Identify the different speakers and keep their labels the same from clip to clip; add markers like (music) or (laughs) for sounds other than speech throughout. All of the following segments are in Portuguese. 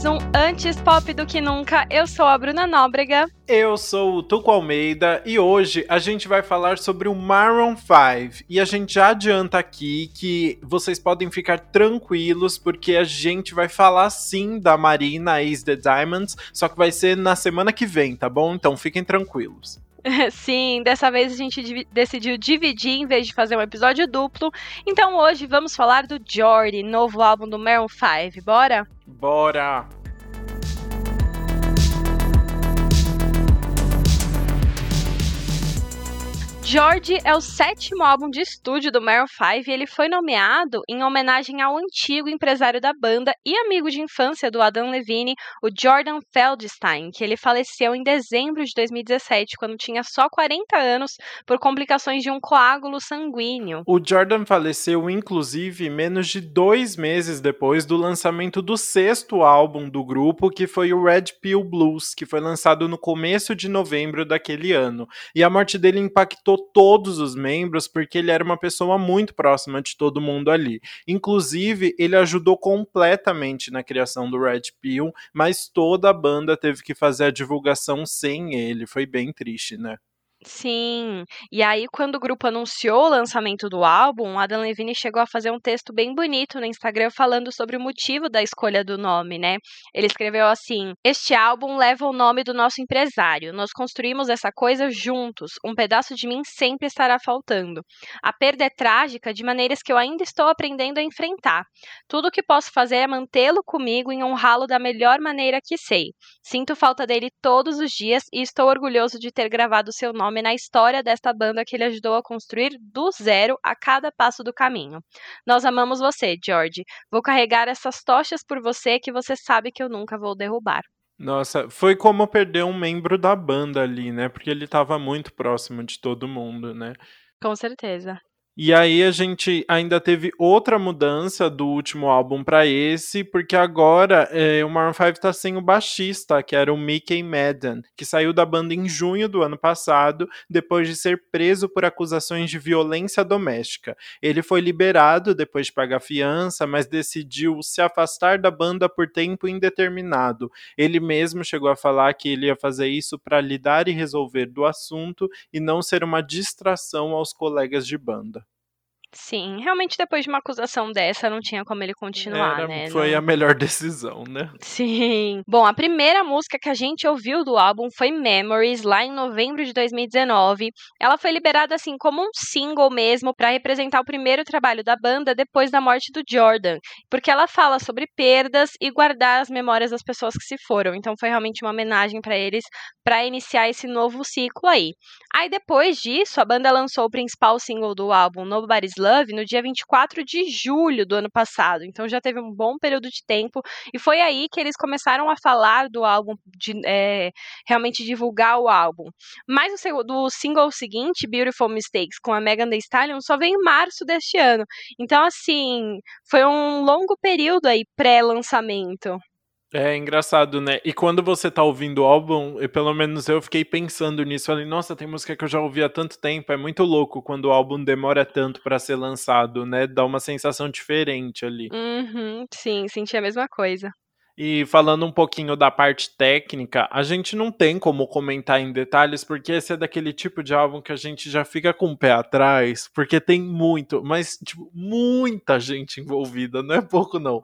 Speaker 1: mais um Antes Pop do que Nunca. Eu sou a Bruna Nóbrega.
Speaker 2: Eu sou o Tuco Almeida e hoje a gente vai falar sobre o Maroon 5. E a gente já adianta aqui que vocês podem ficar tranquilos porque a gente vai falar sim da Marina Ace the Diamonds, só que vai ser na semana que vem, tá bom? Então fiquem tranquilos. (laughs)
Speaker 1: Sim, dessa vez a gente decidiu dividir em vez de fazer um episódio duplo. Então hoje vamos falar do Jordi, novo álbum do Maroon 5. Bora?
Speaker 2: Bora!
Speaker 1: George é o sétimo álbum de estúdio do Maroon 5 e ele foi nomeado em homenagem ao antigo empresário da banda e amigo de infância do Adam Levine, o Jordan Feldstein, que ele faleceu em dezembro de 2017, quando tinha só 40 anos, por complicações de um coágulo sanguíneo.
Speaker 2: O Jordan faleceu, inclusive, menos de dois meses depois do lançamento do sexto álbum do grupo, que foi o Red Pill Blues, que foi lançado no começo de novembro daquele ano. E a morte dele impactou todos os membros porque ele era uma pessoa muito próxima de todo mundo ali. Inclusive, ele ajudou completamente na criação do Red Pill, mas toda a banda teve que fazer a divulgação sem ele. Foi bem triste, né?
Speaker 1: Sim. E aí, quando o grupo anunciou o lançamento do álbum, Adam Levine chegou a fazer um texto bem bonito no Instagram falando sobre o motivo da escolha do nome, né? Ele escreveu assim: Este álbum leva o nome do nosso empresário. Nós construímos essa coisa juntos. Um pedaço de mim sempre estará faltando. A perda é trágica de maneiras que eu ainda estou aprendendo a enfrentar. Tudo o que posso fazer é mantê-lo comigo e honrá-lo da melhor maneira que sei. Sinto falta dele todos os dias e estou orgulhoso de ter gravado seu nome nome na história desta banda que ele ajudou a construir do zero a cada passo do caminho. Nós amamos você, George. Vou carregar essas tochas por você que você sabe que eu nunca vou derrubar.
Speaker 2: Nossa, foi como perder um membro da banda ali, né? Porque ele estava muito próximo de todo mundo, né?
Speaker 1: Com certeza.
Speaker 2: E aí a gente ainda teve outra mudança do último álbum para esse, porque agora é, o Maroon 5 tá sem o baixista, que era o Mickey Madden, que saiu da banda em junho do ano passado, depois de ser preso por acusações de violência doméstica. Ele foi liberado depois de pagar fiança, mas decidiu se afastar da banda por tempo indeterminado. Ele mesmo chegou a falar que ele ia fazer isso para lidar e resolver do assunto e não ser uma distração aos colegas de banda.
Speaker 1: Sim, realmente depois de uma acusação dessa não tinha como ele continuar,
Speaker 2: Era,
Speaker 1: né?
Speaker 2: Foi
Speaker 1: não...
Speaker 2: a melhor (laughs) decisão, né?
Speaker 1: Sim. Bom, a primeira música que a gente ouviu do álbum foi Memories, lá em novembro de 2019. Ela foi liberada assim como um single mesmo para representar o primeiro trabalho da banda depois da morte do Jordan, porque ela fala sobre perdas e guardar as memórias das pessoas que se foram. Então foi realmente uma homenagem para eles para iniciar esse novo ciclo aí. Aí depois disso, a banda lançou o principal single do álbum, Nobody's Love no dia 24 de julho do ano passado. Então já teve um bom período de tempo. E foi aí que eles começaram a falar do álbum, de é, realmente divulgar o álbum. Mas o do single seguinte, Beautiful Mistakes, com a Megan Thee Stallion, só veio em março deste ano. Então, assim, foi um longo período aí pré-lançamento.
Speaker 2: É engraçado, né? E quando você tá ouvindo o álbum, pelo menos eu fiquei pensando nisso. Falei, nossa, tem música que eu já ouvi há tanto tempo. É muito louco quando o álbum demora tanto para ser lançado, né? Dá uma sensação diferente ali.
Speaker 1: Uhum, sim, senti a mesma coisa.
Speaker 2: E falando um pouquinho da parte técnica, a gente não tem como comentar em detalhes, porque esse é daquele tipo de álbum que a gente já fica com o pé atrás, porque tem muito, mas, tipo, muita gente envolvida, não é pouco não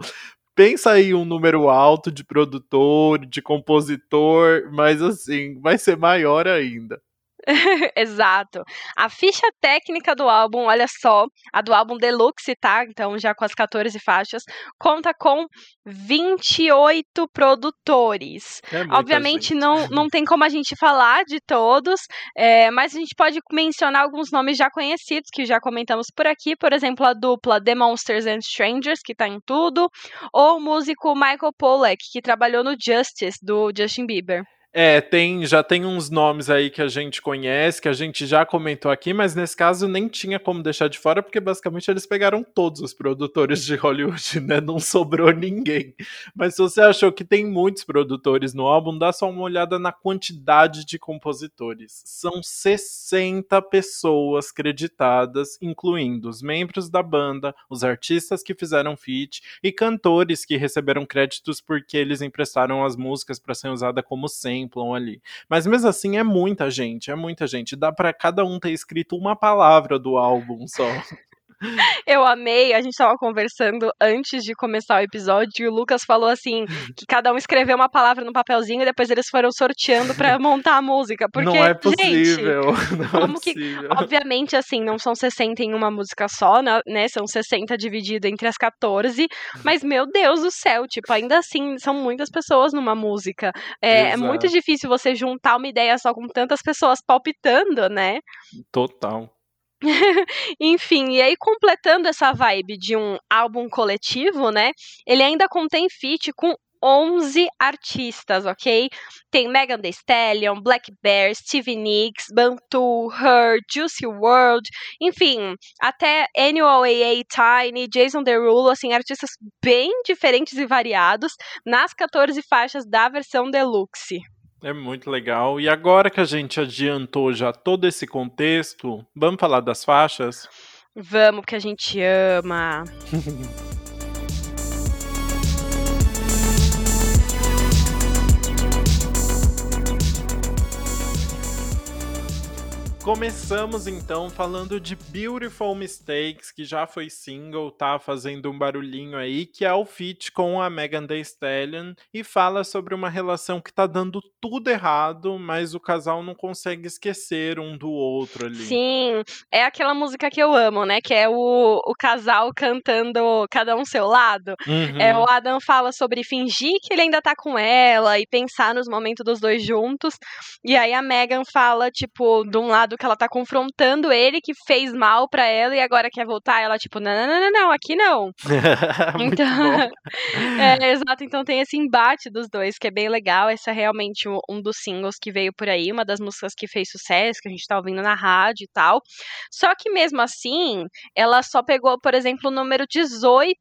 Speaker 2: pensa aí um número alto de produtor, de compositor, mas assim, vai ser maior ainda. (laughs)
Speaker 1: Exato. A ficha técnica do álbum, olha só, a do álbum Deluxe, tá? Então, já com as 14 faixas, conta com 28 produtores.
Speaker 2: É
Speaker 1: Obviamente,
Speaker 2: gente.
Speaker 1: não, não tem como a gente falar de todos, é, mas a gente pode mencionar alguns nomes já conhecidos, que já comentamos por aqui. Por exemplo, a dupla The Monsters and Strangers, que tá em tudo, ou o músico Michael Pollack, que trabalhou no Justice, do Justin Bieber.
Speaker 2: É, tem, já tem uns nomes aí que a gente conhece, que a gente já comentou aqui, mas nesse caso nem tinha como deixar de fora, porque basicamente eles pegaram todos os produtores de Hollywood, (laughs) né? Não sobrou ninguém. Mas se você achou que tem muitos produtores no álbum, dá só uma olhada na quantidade de compositores. São 60 pessoas creditadas, incluindo os membros da banda, os artistas que fizeram feat e cantores que receberam créditos porque eles emprestaram as músicas para ser usada como sempre contemplam ali. Mas mesmo assim é muita gente, é muita gente. Dá para cada um ter escrito uma palavra do álbum só.
Speaker 1: Eu amei, a gente tava conversando antes de começar o episódio e o Lucas falou assim que cada um escreveu uma palavra no papelzinho e depois eles foram sorteando para (laughs) montar a música. Porque,
Speaker 2: não é possível.
Speaker 1: Gente, (laughs)
Speaker 2: não
Speaker 1: como
Speaker 2: é possível.
Speaker 1: que. Obviamente, assim, não são 60 em uma música só, né? né são 60 dividido entre as 14. Mas, meu Deus do céu, tipo, ainda assim, são muitas pessoas numa música. É, é muito difícil você juntar uma ideia só com tantas pessoas palpitando, né?
Speaker 2: Total. (laughs)
Speaker 1: Enfim, e aí completando essa vibe de um álbum coletivo, né? Ele ainda contém feat com 11 artistas, ok? Tem Megan Thee Stallion, Black Bear, Stevie Nicks, Bantu, Her, Juicy World, enfim, até NOAA, Tiny, Jason Derulo, assim, artistas bem diferentes e variados nas 14 faixas da versão deluxe.
Speaker 2: É muito legal. E agora que a gente adiantou já todo esse contexto, vamos falar das faixas?
Speaker 1: Vamos, porque a gente ama. (laughs)
Speaker 2: Começamos então falando de Beautiful Mistakes, que já foi single, tá fazendo um barulhinho aí, que é o feat com a Megan Thee Stallion e fala sobre uma relação que tá dando tudo errado, mas o casal não consegue esquecer um do outro ali.
Speaker 1: Sim, é aquela música que eu amo, né? Que é o, o casal cantando cada um seu lado.
Speaker 2: Uhum.
Speaker 1: É, o Adam fala sobre fingir que ele ainda tá com ela e pensar nos momentos dos dois juntos. E aí a Megan fala, tipo, de um lado que ela tá confrontando ele, que fez mal para ela e agora quer voltar. Ela, tipo, não, não, não, não, não aqui não. (laughs) então, (laughs) é, exato. Então tem esse embate dos dois, que é bem legal. Esse é realmente um dos singles que veio por aí, uma das músicas que fez sucesso, que a gente tá ouvindo na rádio e tal. Só que mesmo assim, ela só pegou, por exemplo, o número 18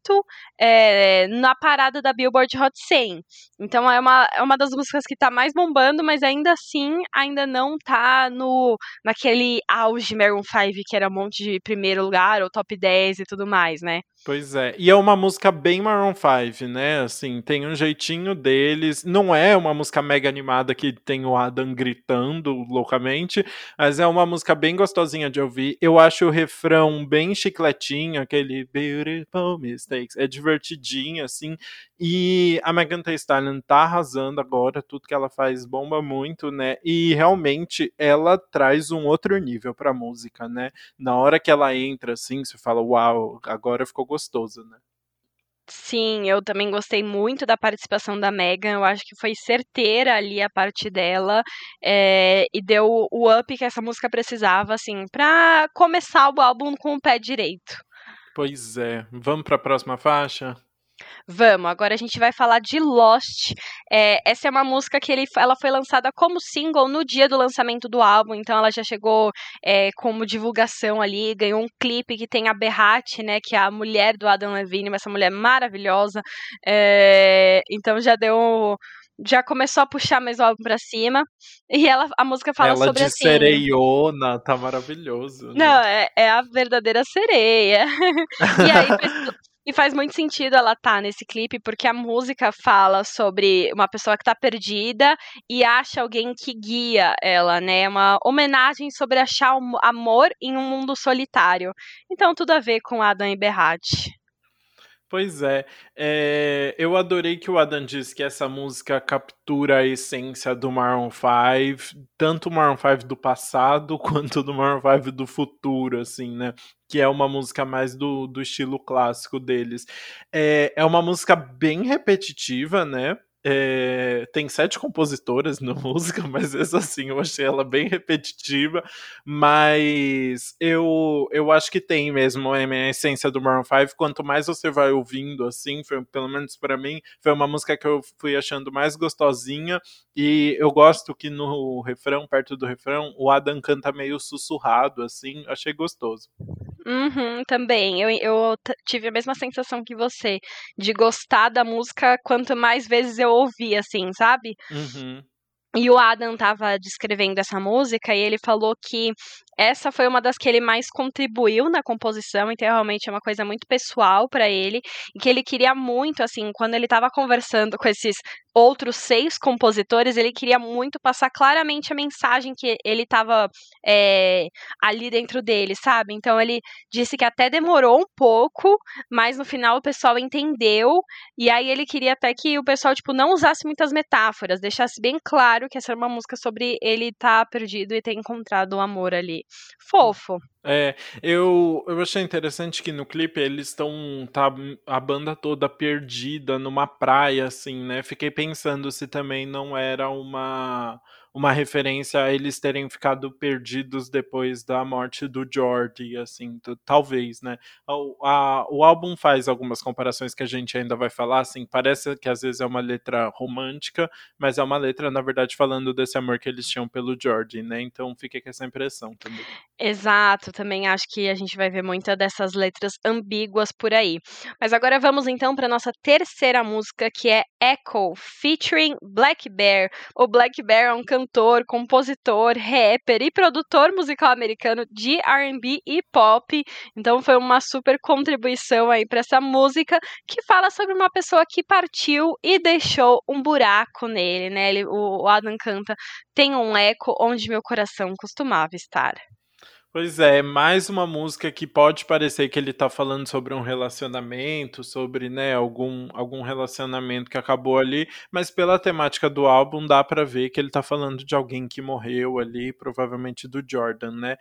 Speaker 1: é, na parada da Billboard Hot 100. Então é uma, é uma das músicas que tá mais bombando, mas ainda assim, ainda não tá no, naquele aquele auge Maroon 5 que era um monte de primeiro lugar ou top 10 e tudo mais, né?
Speaker 2: Pois é, e é uma música bem Maroon 5, né? Assim, tem um jeitinho deles. Não é uma música mega animada que tem o Adam gritando loucamente, mas é uma música bem gostosinha de ouvir. Eu acho o refrão bem chicletinho, aquele Beautiful Mistakes. É divertidinho, assim. E a Megan Thee Stallion tá arrasando agora, tudo que ela faz bomba muito, né? E realmente ela traz um outro nível pra música, né? Na hora que ela entra, assim, você fala, uau, agora ficou gostoso, né?
Speaker 1: Sim, eu também gostei muito da participação da Megan. Eu acho que foi certeira ali a parte dela é, e deu o up que essa música precisava, assim, pra começar o álbum com o pé direito.
Speaker 2: Pois é. Vamos para a próxima faixa?
Speaker 1: Vamos, agora a gente vai falar de Lost. É, essa é uma música que ele, ela foi lançada como single no dia do lançamento do álbum, então ela já chegou é, como divulgação ali, ganhou um clipe que tem a Berrat, né, que é a mulher do Adam Levine, essa mulher maravilhosa. É, então já deu já começou a puxar mais o álbum pra cima. E ela, a música fala
Speaker 2: ela
Speaker 1: sobre
Speaker 2: de
Speaker 1: assim.
Speaker 2: sereiona, tá maravilhoso. Né?
Speaker 1: Não, é, é, a verdadeira sereia. (laughs) e aí e faz muito sentido ela estar tá nesse clipe, porque a música fala sobre uma pessoa que está perdida e acha alguém que guia ela, né? É uma homenagem sobre achar amor em um mundo solitário. Então, tudo a ver com Adam e.
Speaker 2: Pois é, é, eu adorei que o Adam disse que essa música captura a essência do Maroon 5, tanto o Maroon 5 do passado (laughs) quanto do Maroon 5 do futuro, assim, né? Que é uma música mais do, do estilo clássico deles. É, é uma música bem repetitiva, né? É, tem sete compositoras na (laughs) música, mas essa assim eu achei ela bem repetitiva. Mas eu, eu acho que tem mesmo a essência do Maroon 5. Quanto mais você vai ouvindo, assim, foi, pelo menos para mim, foi uma música que eu fui achando mais gostosinha. E eu gosto que no refrão, perto do refrão, o Adam canta meio sussurrado, assim, achei gostoso.
Speaker 1: Uhum, também. Eu, eu tive a mesma sensação que você, de gostar da música quanto mais vezes eu ouvi, assim, sabe?
Speaker 2: Uhum.
Speaker 1: E o Adam tava descrevendo essa música e ele falou que essa foi uma das que ele mais contribuiu na composição, então realmente é uma coisa muito pessoal para ele, e que ele queria muito, assim, quando ele estava conversando com esses outros seis compositores, ele queria muito passar claramente a mensagem que ele estava é, ali dentro dele, sabe? Então ele disse que até demorou um pouco, mas no final o pessoal entendeu, e aí ele queria até que o pessoal, tipo, não usasse muitas metáforas, deixasse bem claro que essa era uma música sobre ele estar tá perdido e ter encontrado o amor ali fofo.
Speaker 2: É, eu, eu achei interessante que no clipe eles estão. Tá a banda toda perdida numa praia, assim, né? Fiquei pensando se também não era uma uma referência a eles terem ficado perdidos depois da morte do George, assim, talvez, né? O, a, o álbum faz algumas comparações que a gente ainda vai falar, assim, parece que às vezes é uma letra romântica, mas é uma letra, na verdade, falando desse amor que eles tinham pelo George, né? Então fica com essa impressão também.
Speaker 1: Exato, também acho que a gente vai ver muita dessas letras ambíguas por aí. Mas agora vamos então para nossa terceira música, que é Echo, featuring Black Bear. O Black Bear é um cantor cantor, compositor, rapper e produtor musical americano de R&B e pop. Então foi uma super contribuição aí para essa música que fala sobre uma pessoa que partiu e deixou um buraco nele, né? Ele, o Adam canta tem um eco onde meu coração costumava estar.
Speaker 2: Pois é, mais uma música que pode parecer que ele tá falando sobre um relacionamento, sobre, né, algum, algum relacionamento que acabou ali, mas pela temática do álbum dá para ver que ele tá falando de alguém que morreu ali, provavelmente do Jordan, né?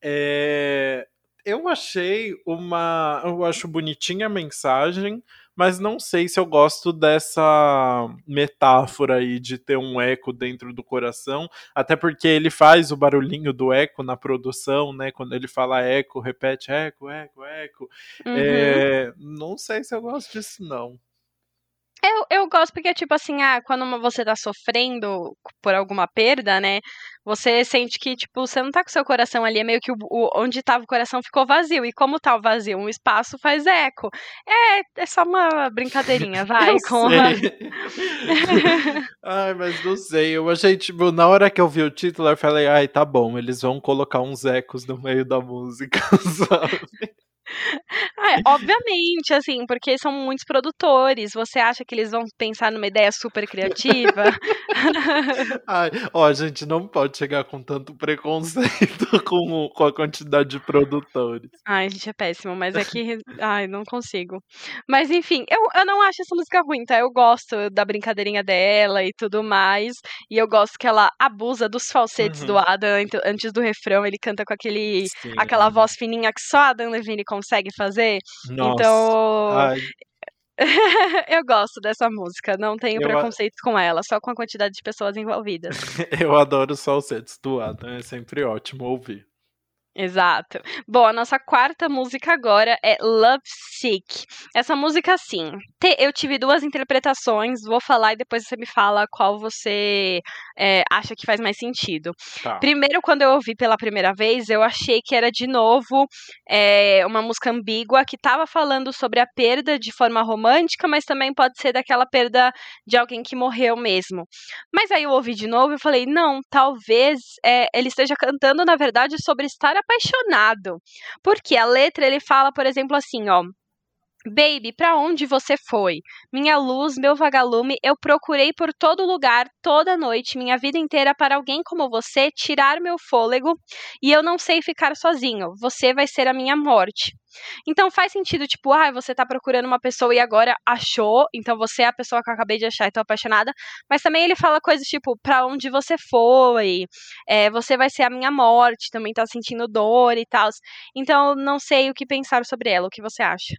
Speaker 2: É, eu achei uma. Eu acho bonitinha a mensagem, mas não sei se eu gosto dessa metáfora aí de ter um eco dentro do coração, até porque ele faz o barulhinho do eco na produção, né? Quando ele fala eco, repete eco, eco, eco. Uhum. É, não sei se eu gosto disso, não.
Speaker 1: Eu, eu gosto porque, tipo assim, ah, quando você tá sofrendo por alguma perda, né? Você sente que, tipo, você não tá com seu coração ali, é meio que o, o, onde tava o coração ficou vazio. E como tá o vazio? Um espaço faz eco. É, é só uma brincadeirinha, (laughs) vai.
Speaker 2: eu com sei. (laughs) ai, mas não sei. Eu achei, tipo, na hora que eu vi o título, eu falei, ai, tá bom, eles vão colocar uns ecos no meio da música, (laughs) sabe?
Speaker 1: Ah, (laughs) obviamente, assim, porque são muitos produtores. Você acha que eles vão pensar numa ideia super criativa? (laughs)
Speaker 2: Ai, ó, a gente não pode chegar com tanto preconceito (laughs) com, com a quantidade de produtores.
Speaker 1: Ai, a gente é péssimo, mas é que. Ai, não consigo. Mas enfim, eu, eu não acho essa música ruim, tá? Eu gosto da brincadeirinha dela e tudo mais. E eu gosto que ela abusa dos falsetes uhum. do Adam antes do refrão. Ele canta com aquele, aquela voz fininha que só a Adam Levine consegue fazer. Nossa. Então. Ai. (laughs) eu gosto dessa música, não tenho eu preconceito a... com ela, só com a quantidade de pessoas envolvidas. (laughs)
Speaker 2: eu adoro os falsetes do Adam, é sempre ótimo ouvir.
Speaker 1: Exato. Bom, a nossa quarta música agora é Love Sick. Essa música, assim, te, eu tive duas interpretações, vou falar e depois você me fala qual você é, acha que faz mais sentido. Tá. Primeiro, quando eu ouvi pela primeira vez, eu achei que era de novo é, uma música ambígua que estava falando sobre a perda de forma romântica, mas também pode ser daquela perda de alguém que morreu mesmo. Mas aí eu ouvi de novo e falei, não, talvez é, ele esteja cantando, na verdade, sobre estar apaixonado. Porque a letra ele fala, por exemplo, assim, ó. Baby, para onde você foi? Minha luz, meu vagalume, eu procurei por todo lugar, toda noite, minha vida inteira para alguém como você tirar meu fôlego e eu não sei ficar sozinho. Você vai ser a minha morte. Então faz sentido, tipo, ah, você tá procurando uma pessoa e agora achou, então você é a pessoa que eu acabei de achar e tô apaixonada. Mas também ele fala coisas tipo, pra onde você foi, é, você vai ser a minha morte, também tá sentindo dor e tal. Então não sei o que pensar sobre ela, o que você acha?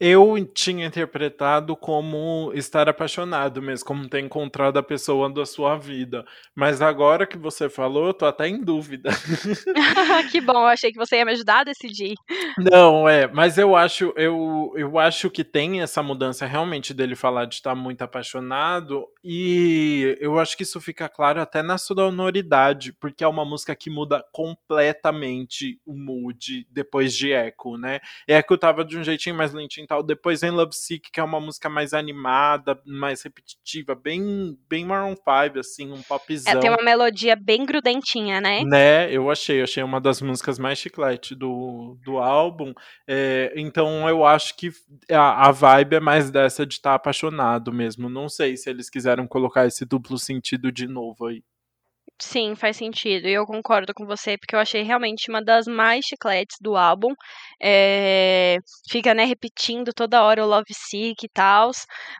Speaker 2: Eu tinha interpretado como estar apaixonado mesmo, como ter encontrado a pessoa da sua vida. Mas agora que você falou, eu tô até em dúvida. (laughs) (laughs)
Speaker 1: que bom, eu achei que você ia me ajudar a decidir.
Speaker 2: Não, é, mas eu acho, eu, eu acho que tem essa mudança realmente dele falar de estar muito apaixonado, e eu acho que isso fica claro até na sonoridade, porque é uma música que muda completamente o mood depois de Echo, né? Echo tava de um jeitinho mais lentinho tal. Depois vem Love Sick, que é uma música mais animada, mais repetitiva, bem, bem Maroon 5, assim, um popzão.
Speaker 1: É, tem uma melodia bem grudentinha, né?
Speaker 2: Né, eu achei, achei uma das músicas mais chiclete do, do álbum. É, então eu acho que a, a vibe é mais dessa de estar tá apaixonado mesmo. Não sei se eles quiseram colocar esse duplo sentido de novo aí.
Speaker 1: Sim, faz sentido. E eu concordo com você, porque eu achei realmente uma das mais chicletes do álbum. É... Fica, né, repetindo toda hora o Love Sick e tal.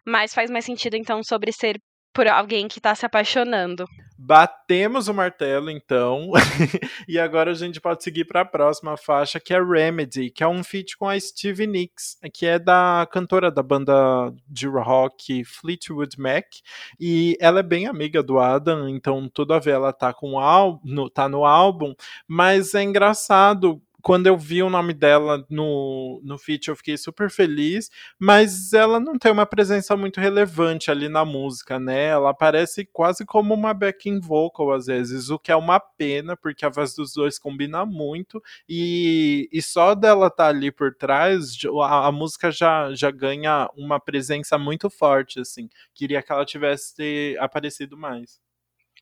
Speaker 1: Mas faz mais sentido, então, sobre ser por alguém que tá se apaixonando.
Speaker 2: Batemos o martelo, então. (laughs) e agora a gente pode seguir para a próxima faixa, que é Remedy, que é um feat com a Stevie Nicks, que é da cantora da banda de rock Fleetwood Mac. E ela é bem amiga do Adam, então tudo a ela tá, com o no, tá no álbum. Mas é engraçado quando eu vi o nome dela no, no feat, eu fiquei super feliz, mas ela não tem uma presença muito relevante ali na música, né? Ela aparece quase como uma backing vocal às vezes, o que é uma pena, porque a voz dos dois combina muito, e, e só dela estar tá ali por trás, a, a, música já, já ganha uma presença muito forte, assim. Queria que ela tivesse aparecido mais.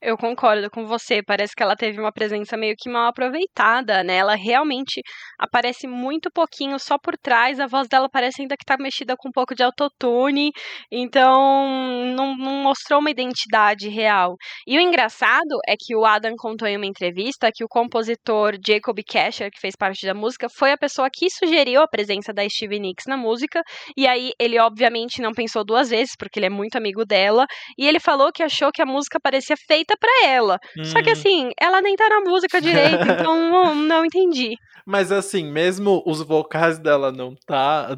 Speaker 1: Eu concordo com você. Parece que ela teve uma presença meio que mal aproveitada, né? Ela realmente aparece muito pouquinho só por trás. A voz dela parece ainda que tá mexida com um pouco de autotune. Então, não, não mostrou uma identidade real. E o engraçado é que o Adam contou em uma entrevista que o compositor Jacob Casher, que fez parte da música, foi a pessoa que sugeriu a presença da Stevie Nicks na música. E aí, ele obviamente não pensou duas vezes, porque ele é muito amigo dela. E ele falou que achou que a música parecia feita feita para ela. Hum. Só que uhum. assim, ela nem tá na música direito, (laughs) então não, não entendi.
Speaker 2: Mas assim, mesmo os vocais dela não tá,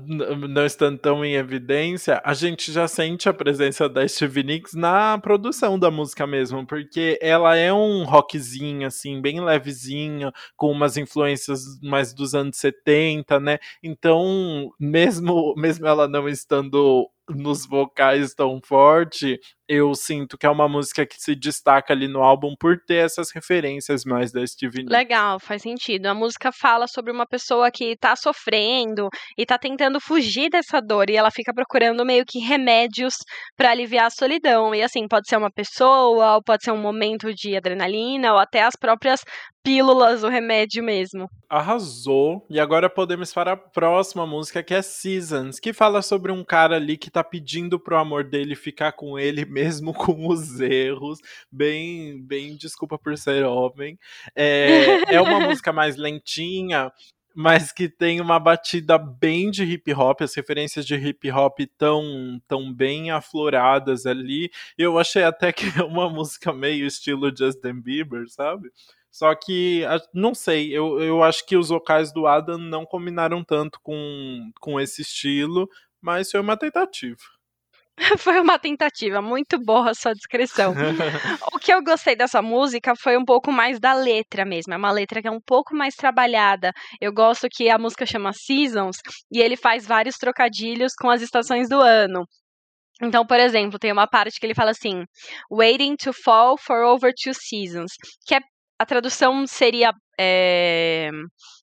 Speaker 2: não estando tão em evidência, a gente já sente a presença da Stevie Nicks na produção da música mesmo, porque ela é um rockzinho assim, bem levezinho, com umas influências mais dos anos 70, né? Então, mesmo mesmo ela não estando nos vocais tão forte, eu sinto que é uma música que se destaca ali no álbum por ter essas referências mais da Stevie Nicks.
Speaker 1: Legal, faz sentido. A música fala sobre uma pessoa que tá sofrendo e tá tentando fugir dessa dor e ela fica procurando meio que remédios para aliviar a solidão. E assim, pode ser uma pessoa, ou pode ser um momento de adrenalina, ou até as próprias pílulas, o remédio mesmo.
Speaker 2: Arrasou. E agora podemos para a próxima música, que é Seasons, que fala sobre um cara ali que tá pedindo pro amor dele ficar com ele (laughs) mesmo com os erros. Bem, bem, desculpa por ser homem. É, é uma (laughs) música mais lentinha, mas que tem uma batida bem de hip hop, as referências de hip hop tão, tão bem afloradas ali. Eu achei até que é uma música meio estilo Justin Bieber, sabe? Só que, não sei, eu, eu acho que os vocais do Adam não combinaram tanto com, com esse estilo, mas foi uma tentativa. (laughs)
Speaker 1: foi uma tentativa, muito boa a sua descrição. (laughs) o que eu gostei dessa música foi um pouco mais da letra mesmo. É uma letra que é um pouco mais trabalhada. Eu gosto que a música chama Seasons e ele faz vários trocadilhos com as estações do ano. Então, por exemplo, tem uma parte que ele fala assim: Waiting to fall for over two seasons, que é a tradução seria é,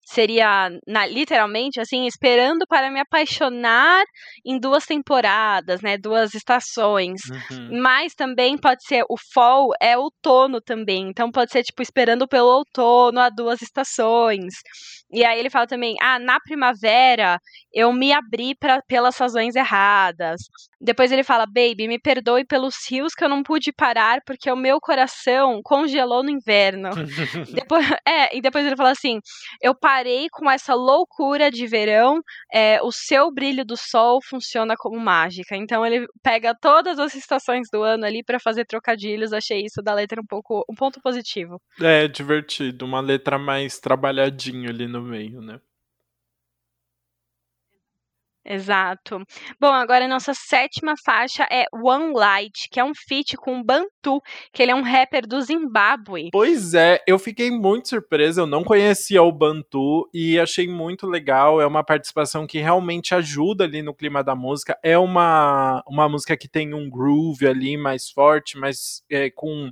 Speaker 1: seria na, literalmente assim esperando para me apaixonar em duas temporadas né duas estações. Uhum. mas também pode ser o fall é outono também então pode ser tipo esperando pelo outono a duas estações. E aí ele fala também ah na primavera eu me abri pra, pelas razões erradas. Depois ele fala baby me perdoe pelos rios que eu não pude parar porque o meu coração congelou no inverno. (laughs) Depois (laughs) é depois ele fala assim: eu parei com essa loucura de verão, é, o seu brilho do sol funciona como mágica. Então ele pega todas as estações do ano ali para fazer trocadilhos. Achei isso da letra um pouco um ponto positivo.
Speaker 2: É divertido, uma letra mais trabalhadinho ali no meio, né?
Speaker 1: Exato. Bom, agora a nossa sétima faixa é One Light, que é um feat com Bantu, que ele é um rapper do Zimbábue.
Speaker 2: Pois é, eu fiquei muito surpresa, eu não conhecia o Bantu e achei muito legal, é uma participação que realmente ajuda ali no clima da música, é uma, uma música que tem um groove ali mais forte, mas é, com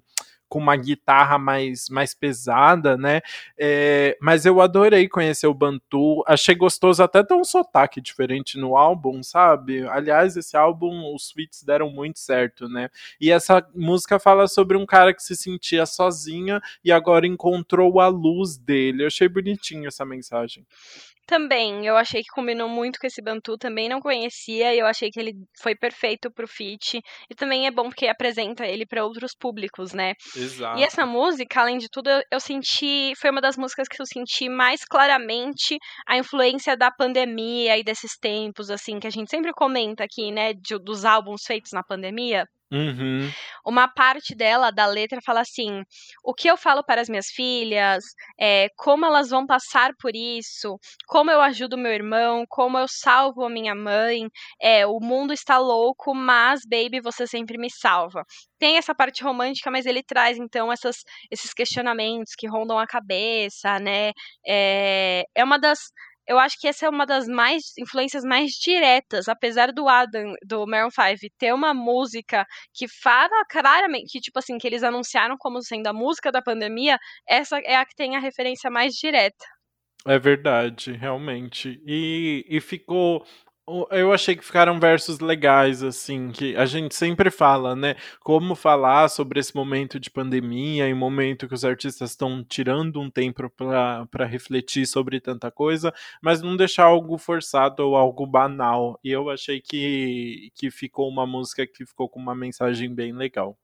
Speaker 2: com uma guitarra mais, mais pesada, né? É, mas eu adorei conhecer o Bantu, achei gostoso até ter um sotaque diferente no álbum, sabe? Aliás, esse álbum, os feats deram muito certo, né? E essa música fala sobre um cara que se sentia sozinha e agora encontrou a luz dele. Eu achei bonitinho essa mensagem.
Speaker 1: Também, eu achei que combinou muito com esse Bantu, também não conhecia, e eu achei que ele foi perfeito pro feat. E também é bom porque apresenta ele para outros públicos, né?
Speaker 2: Exato.
Speaker 1: E essa música, além de tudo, eu, eu senti. Foi uma das músicas que eu senti mais claramente a influência da pandemia e desses tempos, assim, que a gente sempre comenta aqui, né? De, dos álbuns feitos na pandemia.
Speaker 2: Uhum.
Speaker 1: Uma parte dela, da letra, fala assim: o que eu falo para as minhas filhas, é, como elas vão passar por isso, como eu ajudo meu irmão, como eu salvo a minha mãe. É, o mundo está louco, mas, baby, você sempre me salva. Tem essa parte romântica, mas ele traz, então, essas, esses questionamentos que rondam a cabeça, né? É, é uma das eu acho que essa é uma das mais influências mais diretas, apesar do Adam, do Maroon 5 ter uma música que fala claramente, que tipo assim, que eles anunciaram como sendo a música da pandemia, essa é a que tem a referência mais direta.
Speaker 2: É verdade, realmente. E, e ficou eu achei que ficaram versos legais, assim, que a gente sempre fala, né? Como falar sobre esse momento de pandemia, em momento que os artistas estão tirando um tempo para refletir sobre tanta coisa, mas não deixar algo forçado ou algo banal. E eu achei que, que ficou uma música que ficou com uma mensagem bem legal.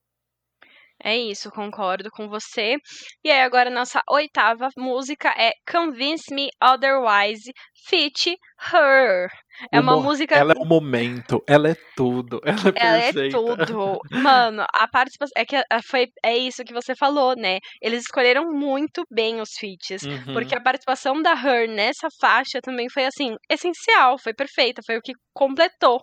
Speaker 1: É isso, concordo com você. E aí, agora nossa oitava música é Convince Me Otherwise, Fit Her. É uma música.
Speaker 2: Ela é o momento, ela é tudo, (laughs) ela é
Speaker 1: ela
Speaker 2: perfeita.
Speaker 1: é tudo. (laughs) Mano, a participação. É que foi, é isso que você falou, né? Eles escolheram muito bem os feats.
Speaker 2: Uhum.
Speaker 1: Porque a participação da Her nessa faixa também foi, assim, essencial, foi perfeita, foi o que completou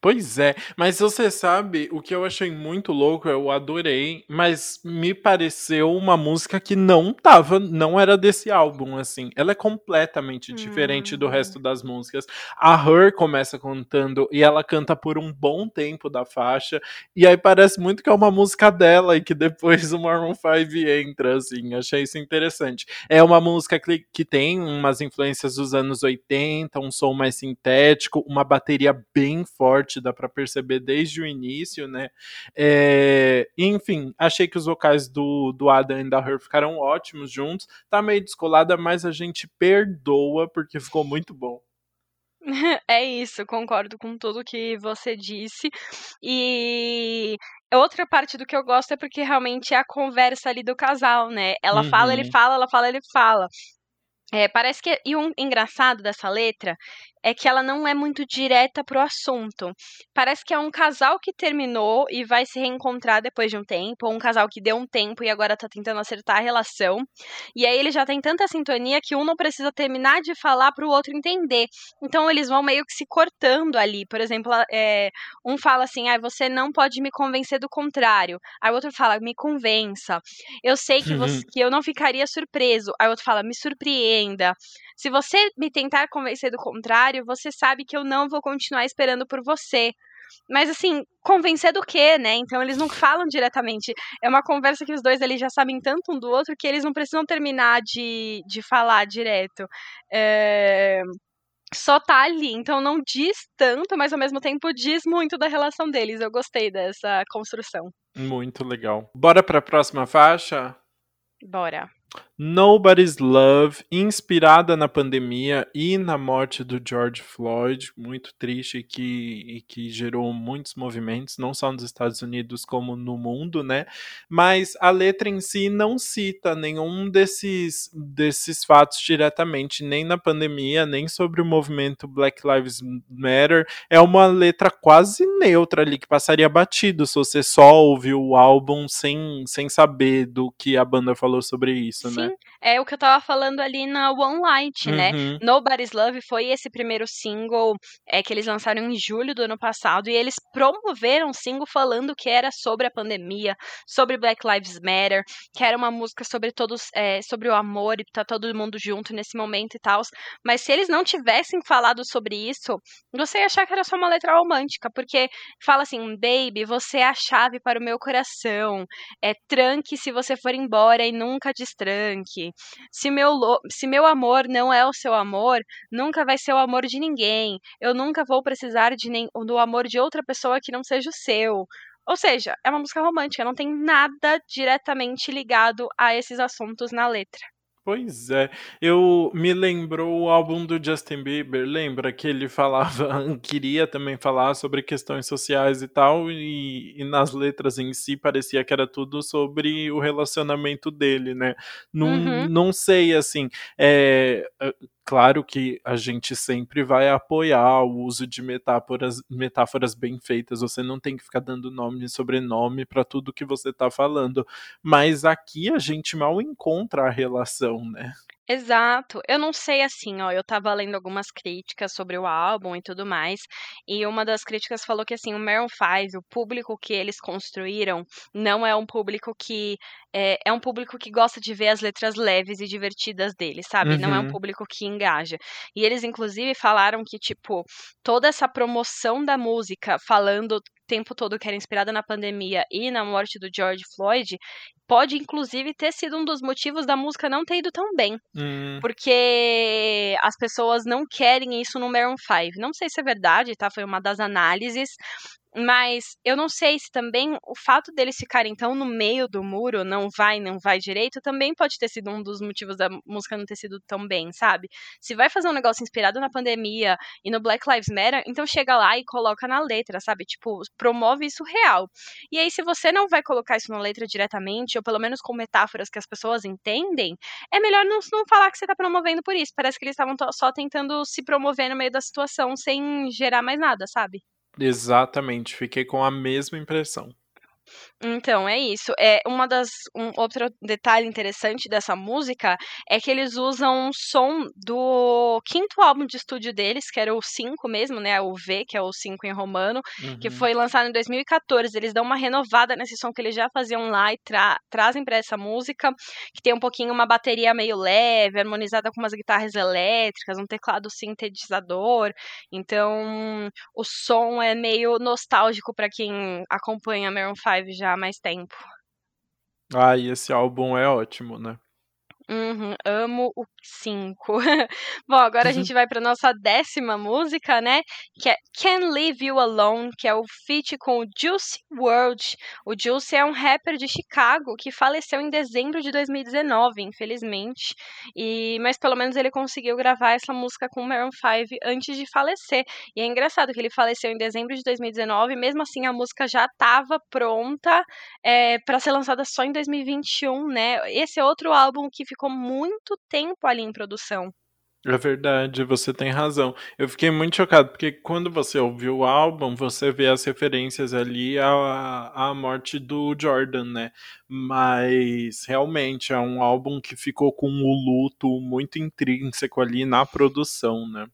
Speaker 2: Pois é, mas você sabe, o que eu achei muito louco, eu adorei, mas me pareceu uma música que não tava, não era desse álbum, assim. Ela é completamente diferente do resto hum. das músicas. A Her começa cantando e ela canta por um bom tempo da faixa, e aí parece muito que é uma música dela e que depois o Maroon 5 entra, assim. Achei isso interessante. É uma música que, que tem umas influências dos anos 80, um som mais sintético, uma bateria bem forte forte, dá para perceber desde o início, né? É, enfim, achei que os vocais do, do Adam e da Her ficaram ótimos juntos. Tá meio descolada, mas a gente perdoa porque ficou muito bom. (laughs)
Speaker 1: É isso, concordo com tudo que você disse. E outra parte do que eu gosto é porque realmente é a conversa ali do casal, né? Ela uhum. fala, ele uhum. fala, ela fala, ele fala. É, parece que. E um engraçado dessa letra é que ela não é muito direta pro assunto. Parece que é um casal que terminou e vai se reencontrar depois de um tempo, ou um casal que deu um tempo e agora tá tentando acertar a relação. E aí ele já tem tanta sintonia que um não precisa terminar de falar pro outro entender. Então eles vão meio que se cortando ali. Por exemplo, é, um fala assim: ah, você não pode me convencer do contrário. Aí o outro fala: me convença. Eu sei que, você, que eu não ficaria surpreso. Aí o outro fala: me surpreenda. Se você me tentar convencer do contrário, você sabe que eu não vou continuar esperando por você. Mas assim, convencer do quê, né? Então eles não falam diretamente. É uma conversa que os dois ali já sabem tanto um do outro que eles não precisam terminar de, de falar direto. É... Só tá ali, então não diz tanto, mas ao mesmo tempo diz muito da relação deles. Eu gostei dessa construção.
Speaker 2: Muito legal. Bora pra próxima faixa?
Speaker 1: Bora.
Speaker 2: Nobody's Love, inspirada na pandemia e na morte do George Floyd, muito triste e que, e que gerou muitos movimentos, não só nos Estados Unidos como no mundo, né? Mas a letra em si não cita nenhum desses, desses fatos diretamente, nem na pandemia, nem sobre o movimento Black Lives Matter. É uma letra quase neutra ali, que passaria batido se você só ouviu o álbum sem, sem saber do que a banda falou sobre isso,
Speaker 1: Sim,
Speaker 2: né?
Speaker 1: Sim, é o que eu tava falando ali na One Light, né?
Speaker 2: Uhum.
Speaker 1: Nobody's Love foi esse primeiro single é, que eles lançaram em julho do ano passado e eles promoveram um single falando que era sobre a pandemia, sobre Black Lives Matter, que era uma música sobre todos, é, sobre o amor e tá todo mundo junto nesse momento e tal. Mas se eles não tivessem falado sobre isso, você ia achar que era só uma letra romântica, porque fala assim, baby, você é a chave para o meu coração, é tranque se você for embora e nunca destranque. Se meu, se meu amor não é o seu amor, nunca vai ser o amor de ninguém. Eu nunca vou precisar de nem, do amor de outra pessoa que não seja o seu. Ou seja, é uma música romântica, não tem nada diretamente ligado a esses assuntos na letra.
Speaker 2: Pois é, eu me lembrou o álbum do Justin Bieber, lembra que ele falava, (laughs) queria também falar sobre questões sociais e tal, e, e nas letras em si parecia que era tudo sobre o relacionamento dele, né? Não,
Speaker 1: Uhum.
Speaker 2: não sei, assim, é, claro que a gente sempre vai apoiar o uso de metáforas, metáforas bem feitas. Você não tem que ficar dando nome e sobrenome para tudo que você está falando. Mas aqui a gente mal encontra a relação, né?
Speaker 1: Exato. Eu não sei assim, ó, eu tava lendo algumas críticas sobre o álbum e tudo mais, e uma das críticas falou que assim, o Maroon 5, o público que eles construíram, não é um público que é, é um público que gosta de ver as letras leves e divertidas dele, sabe? Uhum. Não é um público que engaja. E eles inclusive falaram que tipo, toda essa promoção da música, falando tempo todo que era inspirada na pandemia e na morte do George Floyd, pode inclusive ter sido um dos motivos da música não ter ido tão bem.
Speaker 2: Hum.
Speaker 1: Porque as pessoas não querem isso no Maroon 5. Não sei se é verdade, tá? Foi uma das análises. Mas eu não sei se também o fato deles ficarem então no meio do muro, não vai, não vai direito, também pode ter sido um dos motivos da música não ter sido tão bem, sabe? Se vai fazer um negócio inspirado na pandemia e no Black Lives Matter, então chega lá e coloca na letra, sabe? Tipo, promove isso real. E aí, se você não vai colocar isso na letra diretamente, ou pelo menos com metáforas que as pessoas entendem, é melhor não, não falar que você tá promovendo por isso. Parece que eles estavam só tentando se promover no meio da situação sem gerar mais nada, sabe?
Speaker 2: Exatamente, fiquei com a mesma impressão.
Speaker 1: Então, é isso. É uma das um outro detalhe interessante dessa música é que eles usam um som do quinto álbum de estúdio deles, que era o 5 mesmo, né, o V, que é o 5 em romano,
Speaker 2: uhum.
Speaker 1: que foi lançado em 2014. Eles dão uma renovada nesse som que eles já faziam lá e tra trazem para essa música, que tem um pouquinho uma bateria meio leve, harmonizada com umas guitarras elétricas, um teclado sintetizador. Então, o som é meio nostálgico para quem acompanha Maroon 5 já há mais tempo.
Speaker 2: Ah, e esse álbum é ótimo, né?
Speaker 1: Uhum, amo o 5. (laughs) Bom, agora a gente vai para nossa décima música, né? Que é Can't Leave You Alone, que é o feat com o Juicy World. O Juicy é um rapper de Chicago que faleceu em dezembro de 2019, infelizmente. E mas pelo menos ele conseguiu gravar essa música com o Maroon 5 antes de falecer. E é engraçado que ele faleceu em dezembro de 2019, mesmo assim a música já estava pronta é, para ser lançada só em 2021, né? Esse é outro álbum que ficou muito tempo ali em produção.
Speaker 2: É verdade, você tem razão. Eu fiquei muito chocado, porque quando você ouviu o álbum, você vê as referências ali à, à morte do Jordan, né? Mas realmente é um álbum que ficou com o luto muito intrínseco ali na produção, né?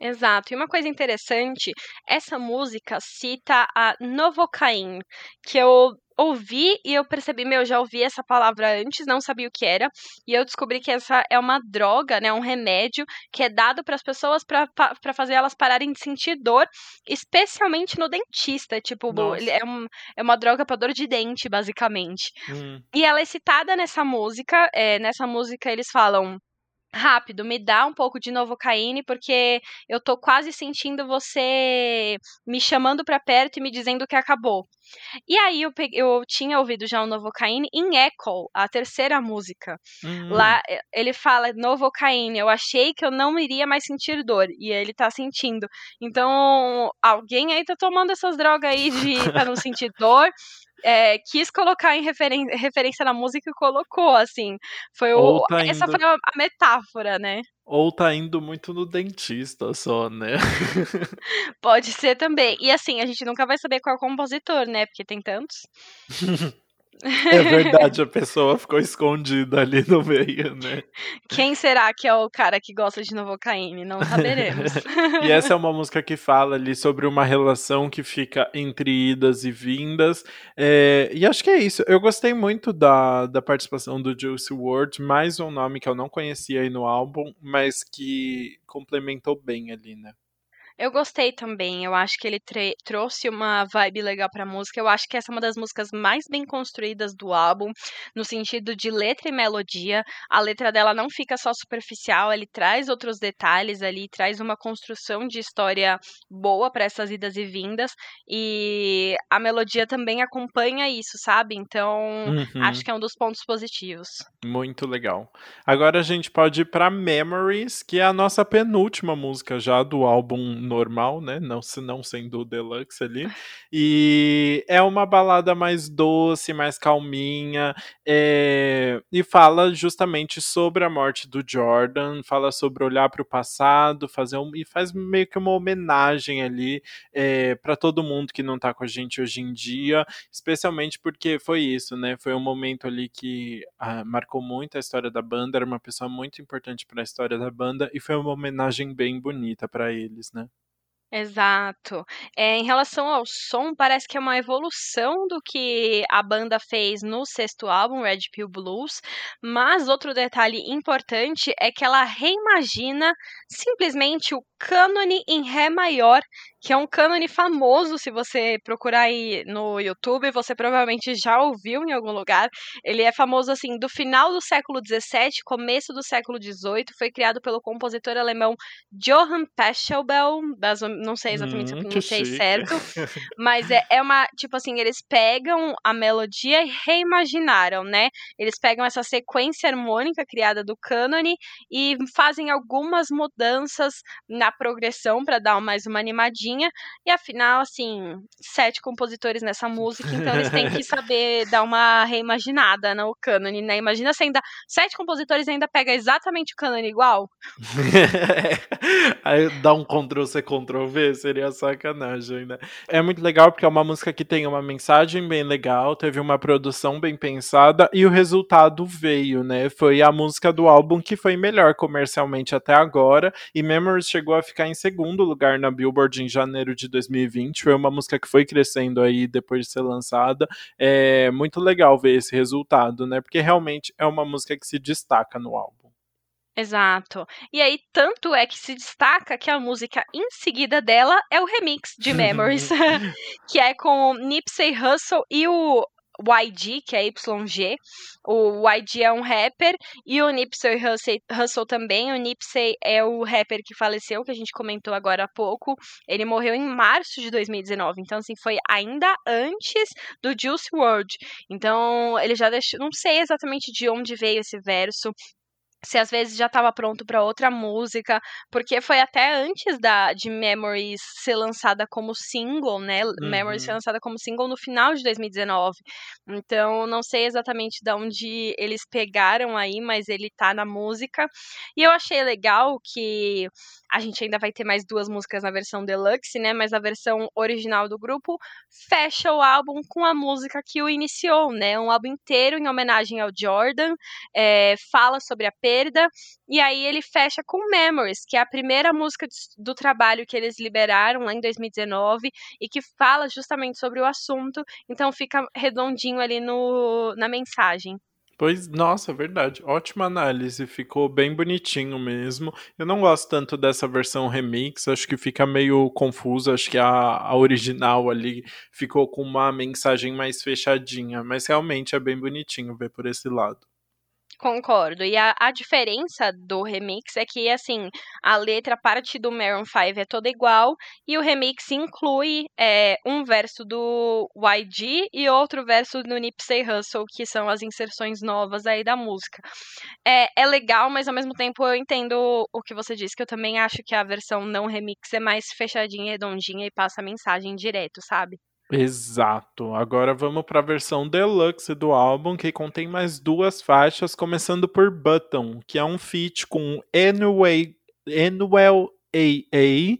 Speaker 1: Exato. E uma coisa interessante, essa música cita a Novocaine, que eu ouvi e eu percebi, meu, já ouvi essa palavra antes, não sabia o que era, e eu descobri que essa é uma droga, né, um remédio que é dado para as pessoas para fazer elas pararem de sentir dor, especialmente no dentista, tipo, é, um, é uma droga para dor de dente, basicamente.
Speaker 2: Hum.
Speaker 1: E ela é citada nessa música, é, nessa música eles falam rápido, me dá um pouco de novocaine, porque eu tô quase sentindo você me chamando para perto e me dizendo que acabou. E aí eu, peguei, eu tinha ouvido já o Novocaine em Echo, a terceira música.
Speaker 2: Hum.
Speaker 1: Lá ele fala Novocaine, eu achei que eu não iria mais sentir dor. E ele tá sentindo. Então, alguém aí tá tomando essas drogas aí de pra não sentir dor. É, quis colocar em referen referência na música e colocou, assim. Foi o,
Speaker 2: tá
Speaker 1: essa
Speaker 2: indo...
Speaker 1: foi a, a metáfora, né?
Speaker 2: Ou tá indo muito no dentista só, né? (laughs)
Speaker 1: Pode ser também. E assim, a gente nunca vai saber qual é o compositor, né? Porque tem tantos. (laughs)
Speaker 2: É verdade, (laughs) a pessoa ficou escondida ali no meio, né?
Speaker 1: Quem será que é o cara que gosta de Novocaine? Não saberemos. (laughs)
Speaker 2: e essa é uma música que fala ali sobre uma relação que fica entre idas e vindas. É, e acho que é isso. Eu gostei muito da, da participação do Juice WRLD, mais um nome que eu não conhecia aí no álbum, mas que complementou bem ali, né?
Speaker 1: Eu gostei também. Eu acho que ele trouxe uma vibe legal pra música. Eu acho que essa é uma das músicas mais bem construídas do álbum, no sentido de letra e melodia. A letra dela não fica só superficial, ele traz outros detalhes ali, traz uma construção de história boa para essas idas e vindas. E a melodia também acompanha isso, sabe? Então, uhum. acho que é um dos pontos positivos.
Speaker 2: Muito legal. Agora a gente pode ir para Memories, que é a nossa penúltima música já do álbum normal, né? Não, se não sendo o deluxe ali. E é uma balada mais doce, mais calminha, é... e fala justamente sobre a morte do Jordan, fala sobre olhar para o passado, fazer um... e faz meio que uma homenagem ali é, para todo mundo que não tá com a gente hoje em dia, especialmente porque foi isso, né? Foi um momento ali que ah, marcou muito a história da banda, era uma pessoa muito importante para a história da banda e foi uma homenagem bem bonita para eles, né?
Speaker 1: Exato. Eh, em relação ao som, parece que é uma evolução do que a banda fez no sexto álbum, Red Pill Blues, mas outro detalhe importante é que ela reimagina simplesmente o cânone em Ré maior, que é um cânone famoso, se você procurar aí no YouTube, você provavelmente já ouviu em algum lugar. Ele é famoso assim do final do século XVII, começo do século XVIII, foi criado pelo compositor alemão Johann Pachelbel, não sei exatamente hum, se eu pronunciei certo, (laughs) mas é, é uma, tipo assim, eles pegam a melodia e reimaginaram, né? Eles pegam essa sequência harmônica criada do cânone e fazem algumas mudanças na progressão para dar mais uma animadinha. E afinal, assim, sete compositores nessa música, então eles têm que saber (laughs) dar uma reimaginada no cânone, né? Imagina se ainda sete compositores ainda pega exatamente o cânone igual. (laughs)
Speaker 2: Aí dá um Ctrl C, Ctrl V, seria sacanagem, né? É muito legal porque é uma música que tem uma mensagem bem legal, teve uma produção bem pensada e o resultado veio, né? Foi a música do álbum que foi melhor comercialmente até agora e Memories chegou a ficar em segundo lugar na Billboard em janeiro de 2020. Foi uma música que foi crescendo aí depois de ser lançada. É muito legal ver esse resultado, né? Porque realmente é uma música que se destaca no álbum.
Speaker 1: Exato. E aí, tanto é que se destaca que a música em seguida dela é o remix de (laughs) Memories, (laughs) que é com Nipsey Hussle e o YG, que é YG. O YG é um rapper e o Nipsey Hussle também. O Nipsey é o rapper que faleceu, que a gente comentou agora há pouco. Ele morreu em março de 2019, então assim, foi ainda antes do Juice WRLD. Então, ele já deixou, não sei exatamente de onde veio esse verso, se às vezes já estava pronto para outra música, porque foi até antes da de Memories ser lançada como single, né? Uhum. Memories ser lançada como single no final de 2019. Então, não sei exatamente de onde eles pegaram aí, mas ele tá na música. E eu achei legal que a gente ainda vai ter mais duas músicas na versão deluxe, né? Mas a versão original do grupo fecha o álbum com a música que o iniciou, né? Um álbum inteiro em homenagem ao Jordan, é, fala sobre a perda, e aí ele fecha com Memories, que é a primeira música do trabalho que eles liberaram lá em 2019 e que fala justamente sobre o assunto, então fica redondinho ali no, na mensagem.
Speaker 2: Pois, nossa, verdade. Ótima análise, ficou bem bonitinho mesmo. Eu não gosto tanto dessa versão remix, acho que fica meio confuso, acho que a, a original ali ficou com uma mensagem mais fechadinha, mas realmente é bem bonitinho ver por esse lado.
Speaker 1: Concordo. E a, a diferença do remix é que, assim, a letra parte do Maroon 5 é toda igual e o remix inclui é, um verso do YG e outro verso do Nipsey Hussle, que são as inserções novas aí da música. É, é legal, mas ao mesmo tempo eu entendo o que você disse, que eu também acho que a versão não remix é mais fechadinha, redondinha e passa a mensagem direto, sabe?
Speaker 2: Exato. Agora vamos para a versão deluxe do álbum, que contém mais duas faixas, começando por Button, que é um feat com Anyway, Anuel AA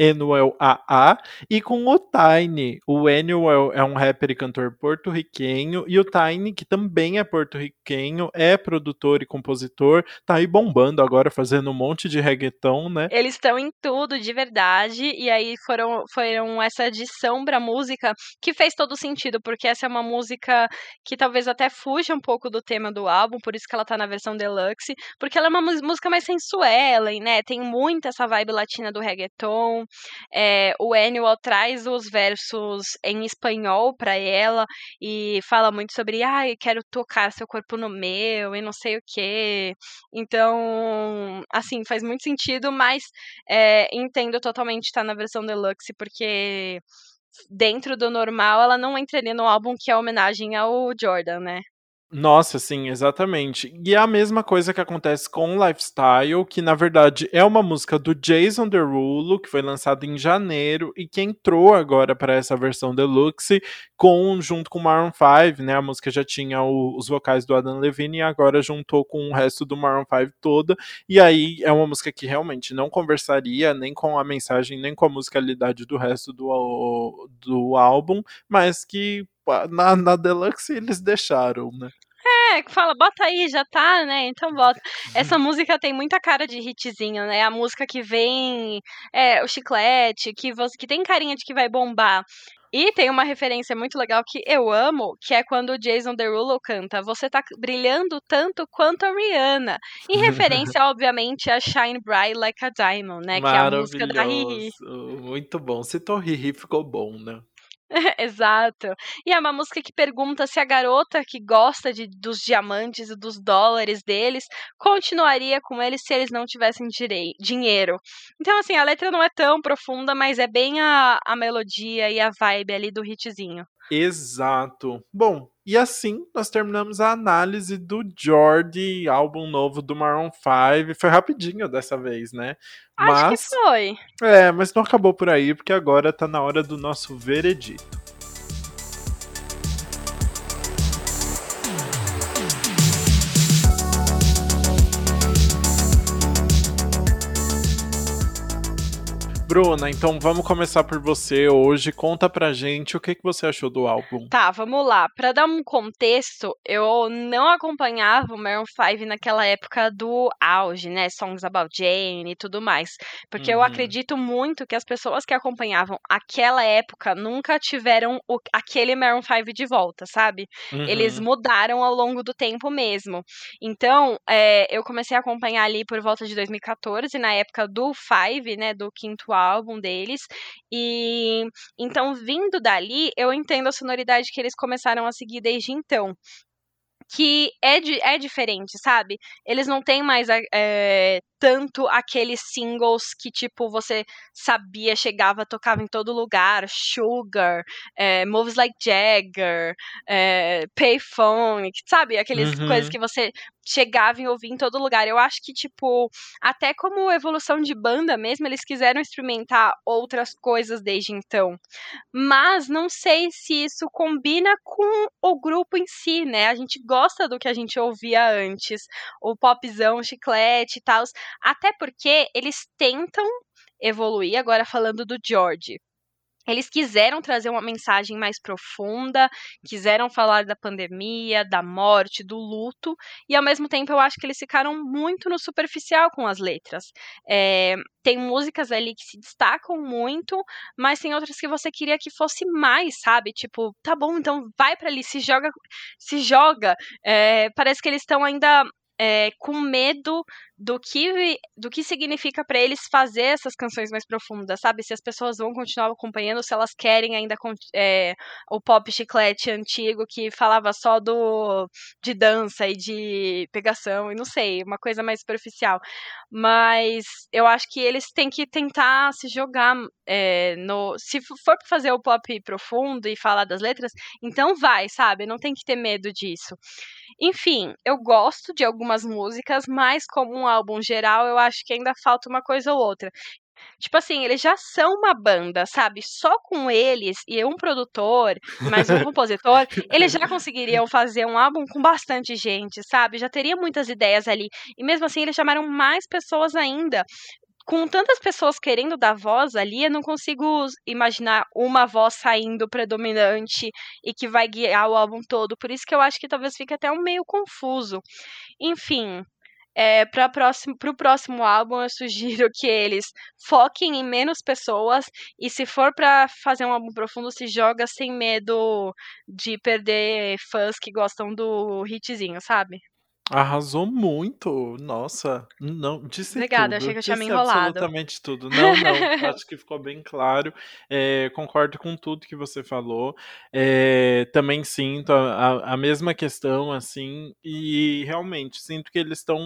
Speaker 2: Anuel AA e com o Tiny. O Anuel é um rapper e cantor porto-riquenho e o Tiny, que também é porto-riquenho, é produtor e compositor, tá aí bombando agora, fazendo um monte de reggaeton, né?
Speaker 1: Eles estão em tudo, de verdade, e aí foram, foram essa adição pra música que fez todo sentido, porque essa é uma música que talvez até fuja um pouco do tema do álbum, por isso que ela tá na versão deluxe, porque ela é uma música mais sensuela, né? Tem muito essa vibe latina do reggaeton, é, o Annual traz os versos em espanhol para ela e fala muito sobre, ah, quero tocar seu corpo no meu e não sei o que. Então, assim, faz muito sentido, mas é, entendo totalmente estar tá na versão deluxe, porque dentro do normal ela não entraria no álbum que é homenagem ao Jordan, né?
Speaker 2: Nossa, sim, exatamente. E é a mesma coisa que acontece com Lifestyle, que na verdade é uma música do Jason Derulo, que foi lançada em janeiro e que entrou agora para essa versão deluxe, com junto com Maroon 5, né? A música já tinha o, os vocais do Adam Levine e agora juntou com o resto do Maroon 5 toda. E aí é uma música que realmente não conversaria nem com a mensagem, nem com a musicalidade do resto do, do álbum, mas que na, na Deluxe eles deixaram, né?
Speaker 1: É, que fala, bota aí, já tá, né? Então bota. (laughs) Essa música tem muita cara de hitzinho, né? A música que vem, é, o chiclete, que, você, que tem carinha de que vai bombar. E tem uma referência muito legal que eu amo, que é quando o Jason Derulo canta Você tá brilhando tanto quanto a Rihanna. Em referência, (laughs) obviamente, a Shine Bright Like a Diamond, né? Que é a música da Riri.
Speaker 2: Muito bom. Citou Riri, ficou bom, né? (laughs)
Speaker 1: Exato. E é uma música que pergunta se a garota que gosta de, dos diamantes e dos dólares deles continuaria com eles se eles não tivessem direi, dinheiro. Então, assim, a letra não é tão profunda, mas é bem a, a melodia e a vibe ali do hitzinho.
Speaker 2: Exato. Bom, e assim nós terminamos a análise do Jordi, álbum novo do Maroon 5. Foi rapidinho dessa vez, né?
Speaker 1: Acho mas, que foi.
Speaker 2: É, mas não acabou por aí, porque agora tá na hora do nosso veredito. Bruna, então vamos começar por você hoje. Conta pra gente o que, que você achou do álbum.
Speaker 1: Tá, vamos lá. Pra dar um contexto, eu não acompanhava o Maroon 5 naquela época do auge, né? Songs About Jane e tudo mais. Porque uhum. eu acredito muito que as pessoas que acompanhavam aquela época nunca tiveram o, aquele Maroon 5 de volta, sabe? Uhum. Eles mudaram ao longo do tempo mesmo. Então, é, eu comecei a acompanhar ali por volta de 2014, na época do Five, né? Do quinto álbum álbum deles. E então, vindo dali, eu entendo a sonoridade que eles começaram a seguir desde então que é, é diferente, sabe? Eles não têm mais é, tanto aqueles singles que, tipo, você sabia, chegava, tocava em todo lugar. Sugar, é, Moves Like Jagger, é, Payphone, sabe? Aqueles uhum. coisas que você chegava e ouvia em todo lugar. Eu acho que, tipo, até como evolução de banda mesmo, eles quiseram experimentar outras coisas desde então. Mas não sei se isso combina com o grupo em si, né? A gente gosta do que a gente ouvia antes. O popzão, o chiclete e tal. Até porque eles tentam evoluir, agora falando do George. Eles quiseram trazer uma mensagem mais profunda, quiseram falar da pandemia, da morte, do luto, e ao mesmo tempo eu acho que eles ficaram muito no superficial com as letras. É, tem músicas ali que se destacam muito, mas tem outras que você queria que fosse mais, sabe? Tipo, tá bom, então vai para ali, se joga, se joga. É, parece que eles estão ainda é, com medo do que, do que significa para eles fazer essas canções mais profundas, sabe? Se as pessoas vão continuar acompanhando, se elas querem ainda é, o pop chiclete antigo que falava só do de dança e de pegação e não sei, uma coisa mais superficial. Mas eu acho que eles têm que tentar se jogar é, no. Se for fazer o pop profundo e falar das letras, então vai, sabe? Não tem que ter medo disso. Enfim, eu gosto de algumas músicas, mas como um álbum geral, eu acho que ainda falta uma coisa ou outra. Tipo assim, eles já são uma banda, sabe? Só com eles e um produtor, mais um (laughs) compositor, eles já conseguiriam fazer um álbum com bastante gente, sabe? Já teria muitas ideias ali. E mesmo assim, eles chamaram mais pessoas ainda com tantas pessoas querendo dar voz ali, eu não consigo imaginar uma voz saindo predominante e que vai guiar o álbum todo. Por isso que eu acho que talvez fique até um meio confuso. Enfim, é, para próximo, o próximo álbum, eu sugiro que eles foquem em menos pessoas e, se for para fazer um álbum profundo, se joga sem medo de perder fãs que gostam do hitzinho, sabe?
Speaker 2: Arrasou muito. Nossa, não, disse
Speaker 1: Obrigada,
Speaker 2: tudo.
Speaker 1: achei que eu tinha me enrolado.
Speaker 2: absolutamente tudo. Não, não, (laughs) acho que ficou bem claro. É, concordo com tudo que você falou. É, também sinto a, a, a, mesma questão, assim, e realmente sinto que eles estão.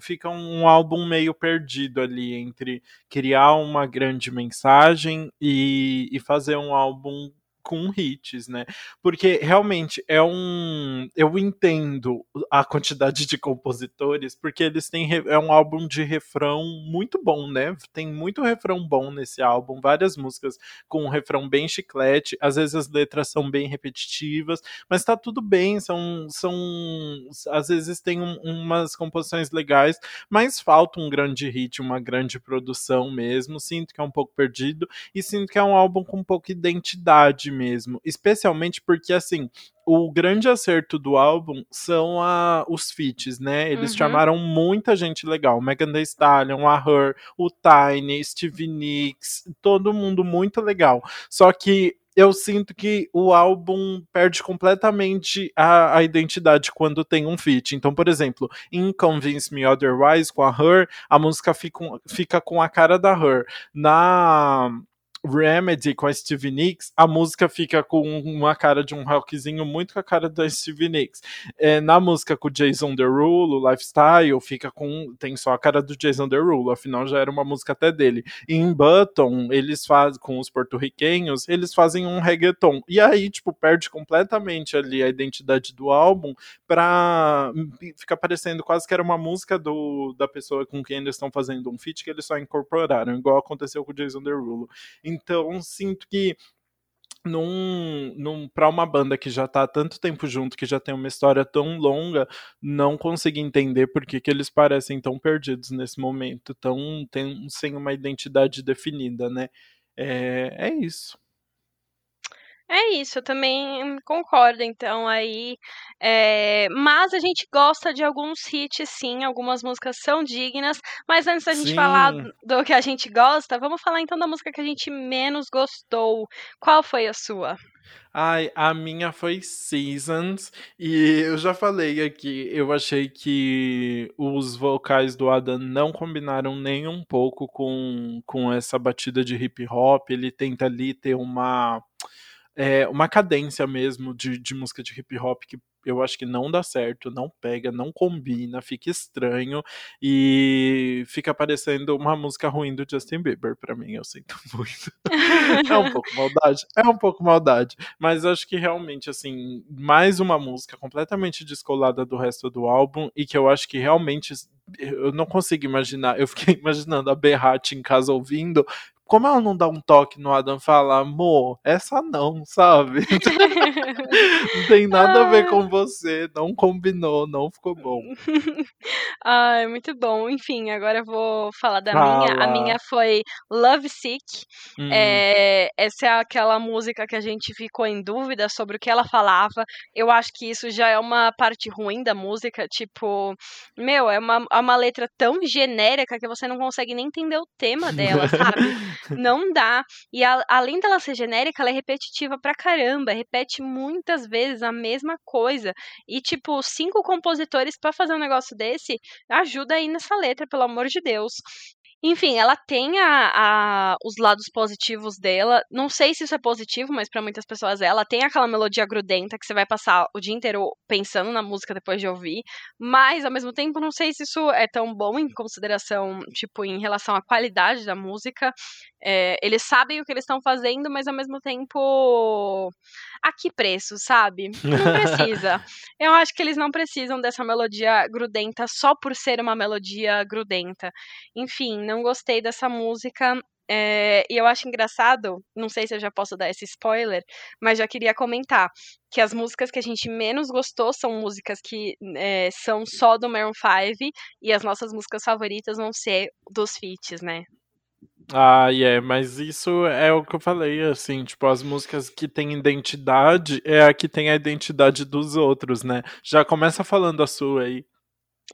Speaker 2: Fica um álbum meio perdido ali entre criar uma grande mensagem e, e fazer um álbum com hits, né? Porque realmente é um. Eu entendo a quantidade de compositores, porque eles têm. É um álbum de refrão muito bom, né? Tem muito refrão bom nesse álbum, várias músicas com um refrão bem chiclete, às vezes as letras são bem repetitivas, mas tá tudo bem, são. são às vezes tem um, umas composições legais, mas falta um grande hit, uma grande produção mesmo. Sinto que é um pouco perdido e sinto que é um álbum com pouca identidade mesmo. Especialmente porque, assim, o grande acerto do álbum são a, os feats, né? Eles uhum. chamaram muita gente legal. Megan Thee Stallion, a Her, o Tiny, Stevie Nicks, todo mundo muito legal. Só que eu sinto que o álbum perde completamente a, a, identidade quando tem um feat. Então, por exemplo, em Convince Me Otherwise, com a Her, a música fica, fica com a cara da Her. Na Remedy com a Stevie Nicks, a música fica com uma cara de um rockzinho muito com a cara da Stevie Nicks. É, na música com o Jason Derulo, Lifestyle, fica com tem só a cara do Jason Derulo, afinal já era uma música até dele. E em Button, eles fazem com os porto-riquenhos, eles fazem um reggaeton. E aí, tipo, perde completamente ali a identidade do álbum pra ficar parecendo quase que era uma música do, da pessoa com quem eles estão fazendo um feat que eles só incorporaram, igual aconteceu com o Jason Derulo. Então, sinto que num, num para uma banda que já está há tanto tempo junto, que já tem uma história tão longa, não consegui entender por que, que eles parecem tão perdidos nesse momento, tão tem, sem uma identidade definida, né? É, é isso.
Speaker 1: É isso, eu também concordo, então, aí. É... Mas a gente gosta de alguns hits, sim, algumas músicas são dignas. Mas antes da gente sim. falar do que a gente gosta, vamos falar então da música que a gente menos gostou. Qual foi a sua?
Speaker 2: Ai, a minha foi Seasons, e eu já falei aqui, eu achei que os vocais do Adam não combinaram nem um pouco com, com essa batida de hip hop. Ele tenta ali ter uma é, uma cadência mesmo de, de música de hip hop que eu acho que não dá certo, não pega, não combina, fica estranho e fica parecendo uma música ruim do Justin Bieber para mim, eu sinto (laughs) muito. é um pouco maldade, é um pouco maldade, mas acho que realmente assim, mais uma música completamente descolada do resto do álbum e que eu acho que realmente eu não consigo imaginar, eu fiquei (laughs) imaginando a Berrat em casa ouvindo, como ela não dá um toque no Adam fala, amor, essa não, sabe? (laughs) não tem nada a ver com você, não combinou, não ficou bom. (laughs)
Speaker 1: Ai, muito bom. Enfim, agora eu vou falar da Fala. minha. A minha foi Love Sick. Hum. É, essa é aquela música que a gente ficou em dúvida sobre o que ela falava. Eu acho que isso já é uma parte ruim da música. Tipo, meu, é uma, é uma letra tão genérica que você não consegue nem entender o tema dela, sabe? (laughs) Não dá. E a, além dela ser genérica, ela é repetitiva pra caramba. Repete muitas vezes a mesma coisa. E, tipo, cinco compositores para fazer um negócio desse, ajuda aí nessa letra, pelo amor de Deus. Enfim, ela tem a, a, os lados positivos dela. Não sei se isso é positivo, mas para muitas pessoas é. Ela tem aquela melodia grudenta que você vai passar o dia inteiro pensando na música depois de ouvir. Mas, ao mesmo tempo, não sei se isso é tão bom em consideração, tipo, em relação à qualidade da música. É, eles sabem o que eles estão fazendo, mas ao mesmo tempo. A que preço, sabe? Não precisa. (laughs) Eu acho que eles não precisam dessa melodia grudenta só por ser uma melodia grudenta. Enfim, não gostei dessa música. É, e eu acho engraçado, não sei se eu já posso dar esse spoiler, mas já queria comentar que as músicas que a gente menos gostou são músicas que é, são só do Maroon 5 e as nossas músicas favoritas vão ser dos feats, né?
Speaker 2: Ah, é, yeah, mas isso é o que eu falei, assim, tipo, as músicas que têm identidade é a que tem a identidade dos outros, né? Já começa falando a sua aí.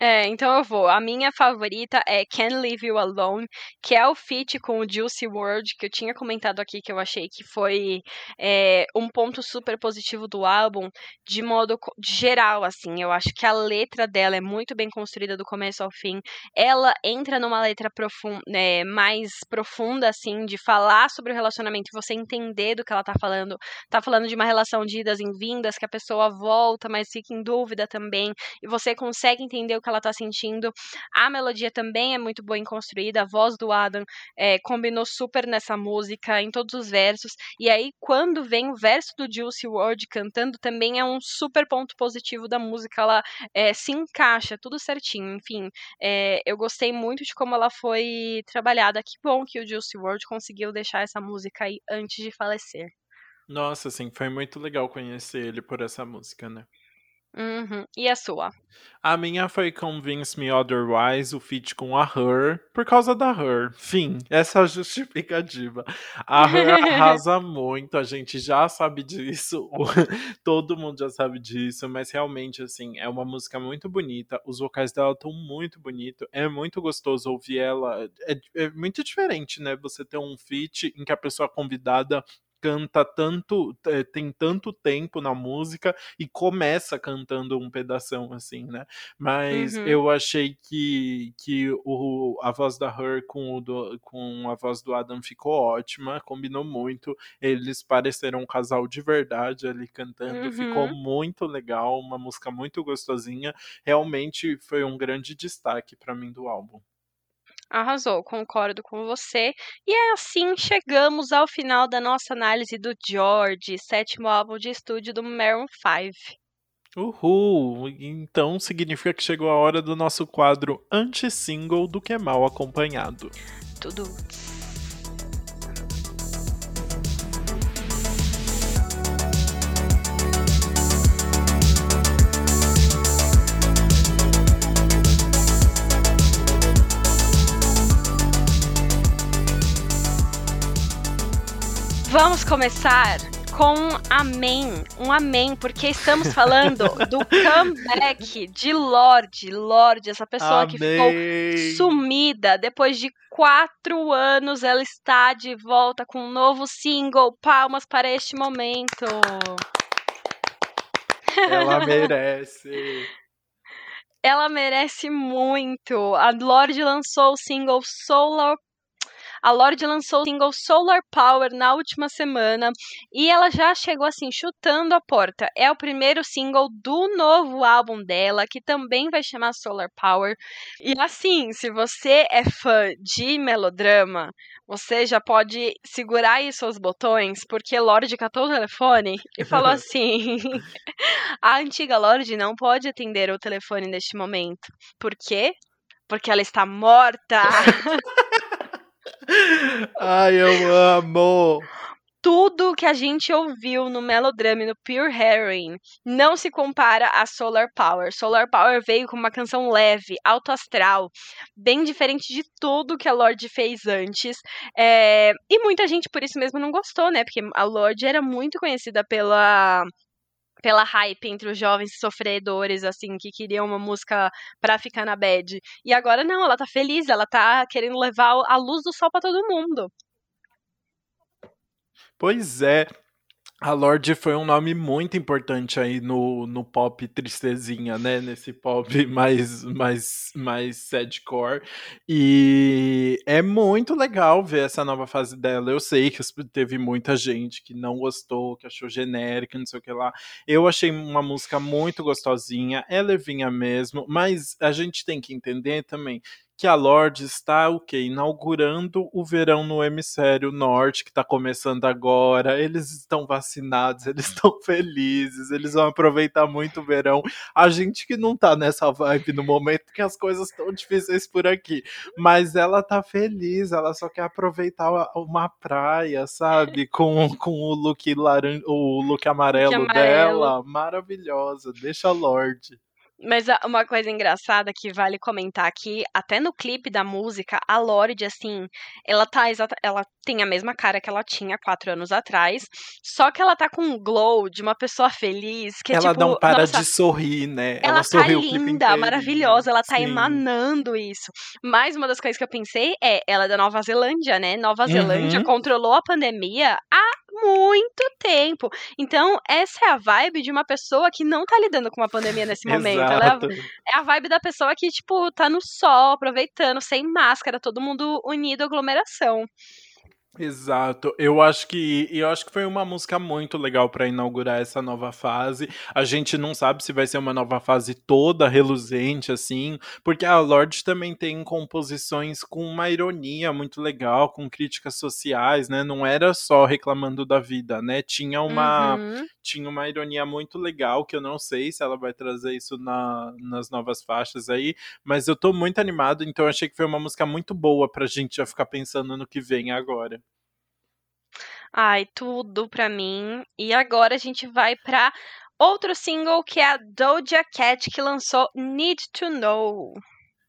Speaker 1: É, então eu vou. A minha favorita é Can't Leave You Alone, que é o feat com o Juicy World, que eu tinha comentado aqui, que eu achei que foi é, um ponto super positivo do álbum, de modo geral, assim. Eu acho que a letra dela é muito bem construída do começo ao fim. Ela entra numa letra profunda, é, mais profunda, assim, de falar sobre o relacionamento você entender do que ela tá falando. Tá falando de uma relação de idas e vindas, que a pessoa volta, mas fica em dúvida também, e você consegue entender o que ela tá sentindo. A melodia também é muito bem construída, a voz do Adam é, combinou super nessa música, em todos os versos. E aí, quando vem o verso do Juicy World cantando, também é um super ponto positivo da música. Ela é, se encaixa tudo certinho. Enfim, é, eu gostei muito de como ela foi trabalhada. Que bom que o Juicy World conseguiu deixar essa música aí antes de falecer.
Speaker 2: Nossa, assim, foi muito legal conhecer ele por essa música, né?
Speaker 1: Uhum. E a sua?
Speaker 2: A minha foi Convince Me Otherwise, o feat com a Her, por causa da Her. Fim, essa é a justificativa. A Her (laughs) arrasa muito, a gente já sabe disso, (laughs) todo mundo já sabe disso, mas realmente, assim, é uma música muito bonita, os vocais dela estão muito bonitos, é muito gostoso ouvir ela, é, é muito diferente, né, você ter um feat em que a pessoa convidada canta tanto, é, tem tanto tempo na música e começa cantando um pedação assim, né? Mas uhum. eu achei que, que o, a voz da Her com, o do, com a voz do Adam ficou ótima, combinou muito. Eles pareceram um casal de verdade ali cantando, uhum. ficou muito legal, uma música muito gostosinha. Realmente foi um grande destaque para mim do álbum.
Speaker 1: Arrasou, concordo com você. E é assim chegamos ao final da nossa análise do George, sétimo álbum de estúdio do Maroon 5.
Speaker 2: Uhul! Então significa que chegou a hora do nosso quadro anti-single do que é mal acompanhado.
Speaker 1: Tudo. Vamos começar com um amém, um amém, porque estamos falando do (laughs) comeback de Lorde, Lorde, essa pessoa
Speaker 2: amém.
Speaker 1: que ficou sumida depois de quatro anos, ela está de volta com um novo single. Palmas para este momento.
Speaker 2: Ela (laughs) merece.
Speaker 1: Ela merece muito. A Lorde lançou o single Solar a Lorde lançou o single Solar Power na última semana e ela já chegou assim chutando a porta. É o primeiro single do novo álbum dela, que também vai chamar Solar Power. E assim, se você é fã de melodrama, você já pode segurar aí seus botões, porque Lorde catou o telefone e falou (laughs) assim: a antiga Lorde não pode atender o telefone neste momento. Por quê? Porque ela está morta. (laughs)
Speaker 2: Ai, eu amo!
Speaker 1: Tudo que a gente ouviu no melodrama no Pure Heroin não se compara a Solar Power. Solar Power veio com uma canção leve, alto astral, bem diferente de tudo que a Lorde fez antes. É... E muita gente por isso mesmo não gostou, né? Porque a Lorde era muito conhecida pela pela hype entre os jovens sofredores, assim, que queriam uma música pra ficar na bad. E agora não, ela tá feliz, ela tá querendo levar a luz do sol para todo mundo.
Speaker 2: Pois é, a Lorde foi um nome muito importante aí no, no pop tristezinha, né? Nesse pop (laughs) mais, mais, mais sadcore. E é muito legal ver essa nova fase dela. Eu sei que teve muita gente que não gostou, que achou genérica, não sei o que lá. Eu achei uma música muito gostosinha, é levinha mesmo, mas a gente tem que entender também que a Lorde está o quê? Inaugurando o verão no hemisfério norte, que está começando agora. Eles estão vacinados, (laughs) eles estão felizes, eles vão aproveitar muito o verão. A gente que não tá nessa vibe no momento que as coisas estão difíceis por aqui, mas ela tá feliz, ela só quer aproveitar uma praia, sabe? Com, com o look laranja, o look amarelo, look amarelo dela, maravilhosa. Deixa a Lorde.
Speaker 1: Mas uma coisa engraçada que vale comentar aqui, até no clipe da música, a Lorde, assim, ela tá exata, ela tem a mesma cara que ela tinha quatro anos atrás, só que ela tá com um glow de uma pessoa feliz, que
Speaker 2: ela
Speaker 1: tipo,
Speaker 2: não para nossa, de sorrir, né?
Speaker 1: Ela, ela tá linda, maravilhosa, ela tá Sim. emanando isso. Mas uma das coisas que eu pensei é, ela é da Nova Zelândia, né? Nova Zelândia uhum. controlou a pandemia há muito tempo. Então, essa é a vibe de uma pessoa que não tá lidando com uma pandemia nesse momento. Ela é a, é a vibe da pessoa que, tipo, tá no sol, aproveitando, sem máscara, todo mundo unido, aglomeração.
Speaker 2: Exato. Eu acho que eu acho que foi uma música muito legal para inaugurar essa nova fase. A gente não sabe se vai ser uma nova fase toda reluzente assim, porque a Lorde também tem composições com uma ironia muito legal, com críticas sociais, né? Não era só reclamando da vida, né? Tinha uma uhum. tinha uma ironia muito legal que eu não sei se ela vai trazer isso na, nas novas faixas aí, mas eu tô muito animado, então achei que foi uma música muito boa pra gente já ficar pensando no que vem agora.
Speaker 1: Ai, tudo pra mim. E agora a gente vai pra outro single que é a Doja Cat que lançou Need to Know.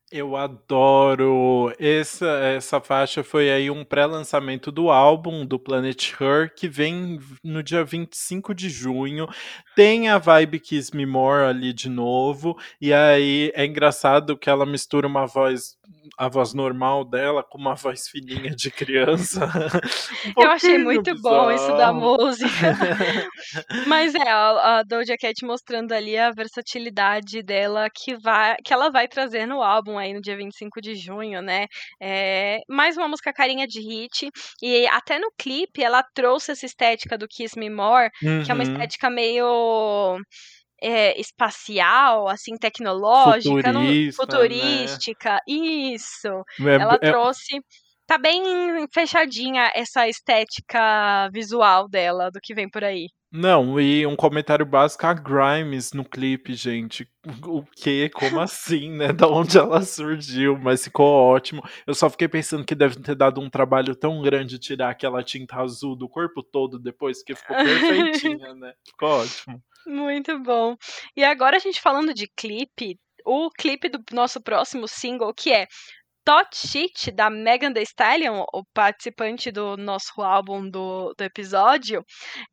Speaker 2: Eu adoro! Essa, essa faixa foi aí um pré-lançamento do álbum do Planet Her, que vem no dia 25 de junho. Tem a vibe Kiss Me More ali de novo, e aí é engraçado que ela mistura uma voz a voz normal dela com uma voz fininha de criança. (laughs)
Speaker 1: um eu achei muito bizarro. bom isso da música. (laughs) Mas é, a, a Doja Cat mostrando ali a versatilidade dela que, vai, que ela vai trazer no álbum aí no dia 25 de junho, né? É, mais uma música carinha de hit. E até no clipe ela trouxe essa estética do Kiss Me More, uhum. que é uma uhum. estética meio é, espacial, assim, tecnológica,
Speaker 2: Futurista,
Speaker 1: não, futurística. Né? Isso. É, Ela é... trouxe. Tá bem fechadinha essa estética visual dela, do que vem por aí.
Speaker 2: Não, e um comentário básico, a Grimes no clipe, gente. O que? Como assim, né? Da onde ela surgiu, mas ficou ótimo. Eu só fiquei pensando que deve ter dado um trabalho tão grande tirar aquela tinta azul do corpo todo depois, que ficou (laughs) perfeitinha, né? Ficou ótimo.
Speaker 1: Muito bom. E agora a gente falando de clipe, o clipe do nosso próximo single, que é Tot Shit, da Megan Thee Stallion, o participante do nosso álbum do, do episódio,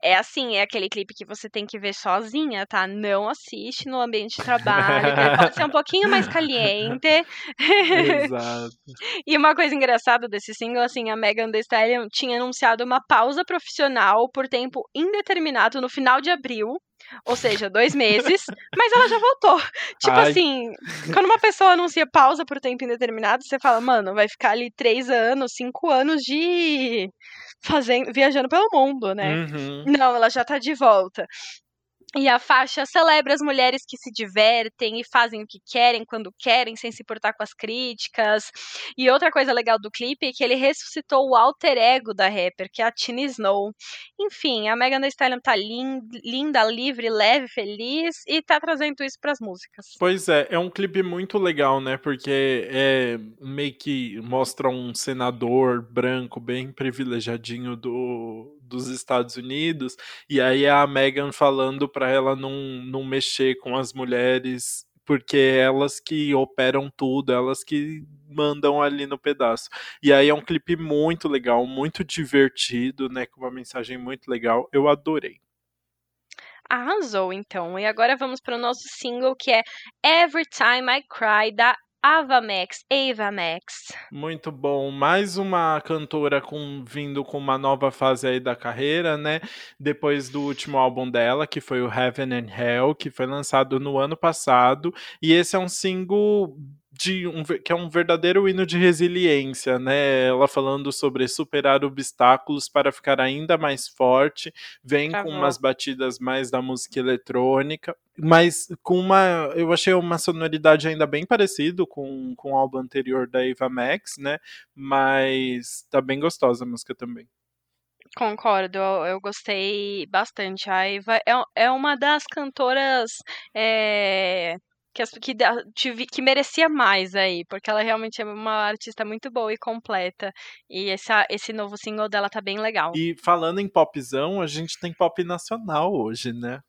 Speaker 1: é assim, é aquele clipe que você tem que ver sozinha, tá? Não assiste no ambiente de trabalho, (laughs) pode ser um pouquinho mais caliente.
Speaker 2: Exato. (laughs)
Speaker 1: e uma coisa engraçada desse single, assim, a Megan Thee Stallion tinha anunciado uma pausa profissional por tempo indeterminado no final de abril, ou seja, dois meses, (laughs) mas ela já voltou. Tipo Ai. assim, quando uma pessoa anuncia pausa por tempo indeterminado, você fala, mano, vai ficar ali três anos, cinco anos de fazendo, viajando pelo mundo, né? Uhum. Não, ela já tá de volta. E a faixa celebra as mulheres que se divertem e fazem o que querem quando querem, sem se importar com as críticas. E outra coisa legal do clipe é que ele ressuscitou o alter ego da rapper, que é a Tina Snow. Enfim, a Megan Thee Stallion tá linda, livre, leve, feliz e tá trazendo isso para as músicas.
Speaker 2: Pois é, é um clipe muito legal, né? Porque é meio que mostra um senador branco bem privilegiadinho do, dos Estados Unidos, e aí é a Megan falando para ela não, não mexer com as mulheres, porque é elas que operam tudo, elas que mandam ali no pedaço. E aí é um clipe muito legal, muito divertido, né, com uma mensagem muito legal. Eu adorei.
Speaker 1: Arrasou, então. E agora vamos para o nosso single que é Every Time I Cry, da Ava Max, Ava Max.
Speaker 2: Muito bom. Mais uma cantora com, vindo com uma nova fase aí da carreira, né? Depois do último álbum dela, que foi o Heaven and Hell, que foi lançado no ano passado. E esse é um single de um, que é um verdadeiro hino de resiliência, né? Ela falando sobre superar obstáculos para ficar ainda mais forte, vem com umas batidas mais da música eletrônica, mas com uma, eu achei uma sonoridade ainda bem parecido com, com o álbum anterior da Eva Max, né? Mas tá bem gostosa a música também.
Speaker 1: Concordo, eu, eu gostei bastante. A Eva é, é uma das cantoras é, que, que, que merecia mais aí, porque ela realmente é uma artista muito boa e completa. E essa, esse novo single dela tá bem legal.
Speaker 2: E falando em popzão, a gente tem pop nacional hoje, né?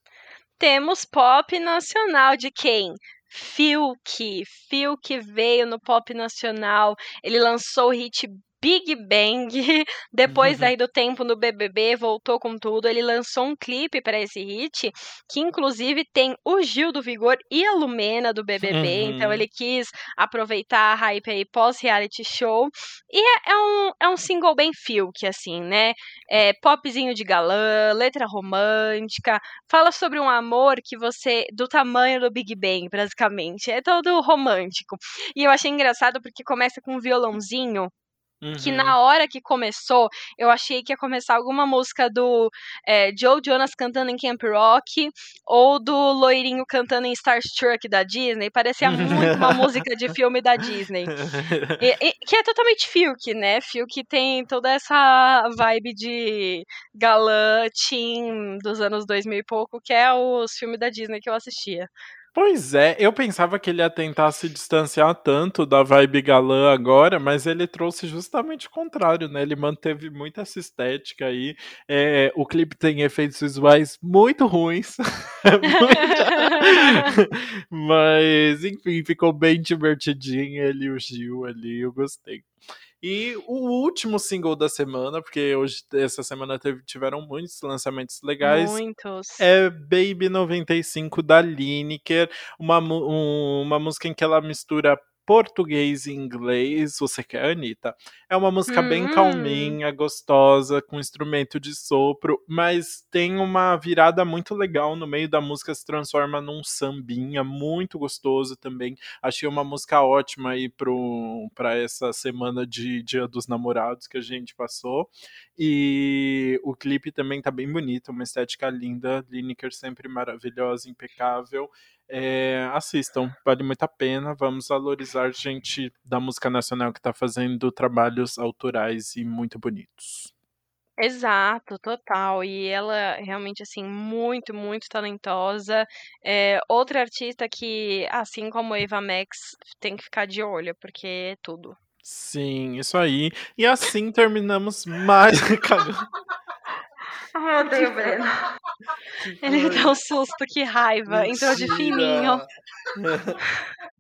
Speaker 1: Temos pop nacional de quem? Fiuk. Fiuk veio no pop nacional. Ele lançou o hit Big Bang. (laughs) Depois uhum. aí do tempo no BBB, voltou com tudo. Ele lançou um clipe para esse hit, que inclusive tem o Gil do Vigor e a Lumena do BBB. Uhum. Então ele quis aproveitar a hype aí pós-reality show. E é, é, um, é um single bem que assim, né? É popzinho de galã, letra romântica. Fala sobre um amor que você. do tamanho do Big Bang, basicamente. É todo romântico. E eu achei engraçado porque começa com um violãozinho Uhum. Que na hora que começou, eu achei que ia começar alguma música do é, Joe Jonas cantando em Camp Rock ou do Loirinho cantando em Starstruck da Disney. Parecia muito uma (laughs) música de filme da Disney. E, e, que é totalmente Fiuk, né? Fiuk tem toda essa vibe de galã, teen dos anos 2000 e pouco, que é os filmes da Disney que eu assistia.
Speaker 2: Pois é, eu pensava que ele ia tentar se distanciar tanto da vibe galã agora, mas ele trouxe justamente o contrário, né? Ele manteve muito essa estética aí. É, o clipe tem efeitos visuais muito ruins. (laughs) (laughs) mas, enfim, ficou bem divertidinho ele e o Gil ali, eu gostei. E o último single da semana, porque hoje, essa semana teve, tiveram muitos lançamentos legais.
Speaker 1: Muitos.
Speaker 2: É Baby 95 da Lineker, uma, um, uma música em que ela mistura português e inglês, você quer, Anitta? É uma música hum. bem calminha, gostosa, com instrumento de sopro, mas tem uma virada muito legal no meio da música, se transforma num sambinha muito gostoso também. Achei uma música ótima aí para essa semana de Dia dos Namorados que a gente passou. E o clipe também tá bem bonito, uma estética linda, Lineker sempre maravilhosa, impecável. É, assistam, vale muito a pena. Vamos valorizar gente da música nacional que está fazendo trabalhos autorais e muito bonitos.
Speaker 1: Exato, total. E ela realmente, assim, muito, muito talentosa. É, outra artista que, assim como Eva Max, tem que ficar de olho, porque é tudo.
Speaker 2: Sim, isso aí. E assim terminamos mais. (laughs)
Speaker 1: Ai, eu odeio o Breno. Ele deu um susto, que raiva. Mentira. Entrou de fininho. (laughs)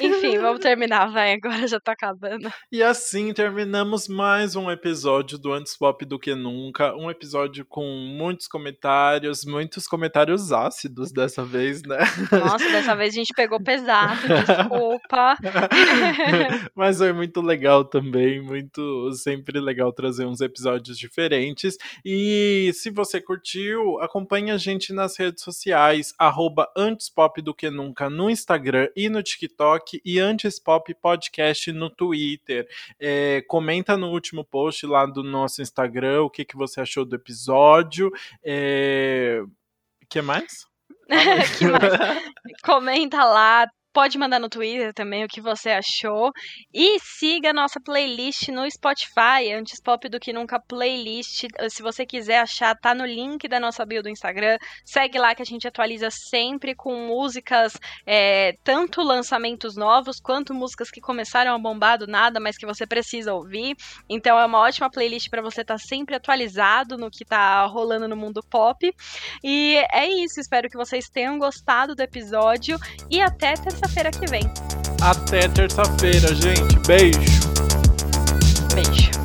Speaker 1: Enfim, vamos terminar, vai. Agora já tá acabando.
Speaker 2: E assim terminamos mais um episódio do Antes Pop do que Nunca. Um episódio com muitos comentários, muitos comentários ácidos dessa vez, né?
Speaker 1: Nossa, dessa vez a gente pegou pesado, desculpa. (laughs)
Speaker 2: Mas foi muito legal também, muito sempre legal trazer uns episódios diferentes. E se você curtiu, acompanhe a gente nas redes sociais, arroba Antes Pop do que Nunca no Instagram e no TikTok TikTok e Antes Pop Podcast no Twitter. É, comenta no último post lá do nosso Instagram o que, que você achou do episódio. É... que mais? (laughs)
Speaker 1: que mais? (laughs) Comenta lá, Pode mandar no Twitter também o que você achou. E siga a nossa playlist no Spotify, Antes Pop do que Nunca Playlist. Se você quiser achar, tá no link da nossa bio do Instagram. Segue lá que a gente atualiza sempre com músicas, é, tanto lançamentos novos, quanto músicas que começaram a bombar do nada, mas que você precisa ouvir. Então é uma ótima playlist para você estar tá sempre atualizado no que tá rolando no mundo pop. E é isso, espero que vocês tenham gostado do episódio e até terça terça-feira que vem.
Speaker 2: Até terça-feira, gente. Beijo.
Speaker 1: Beijo.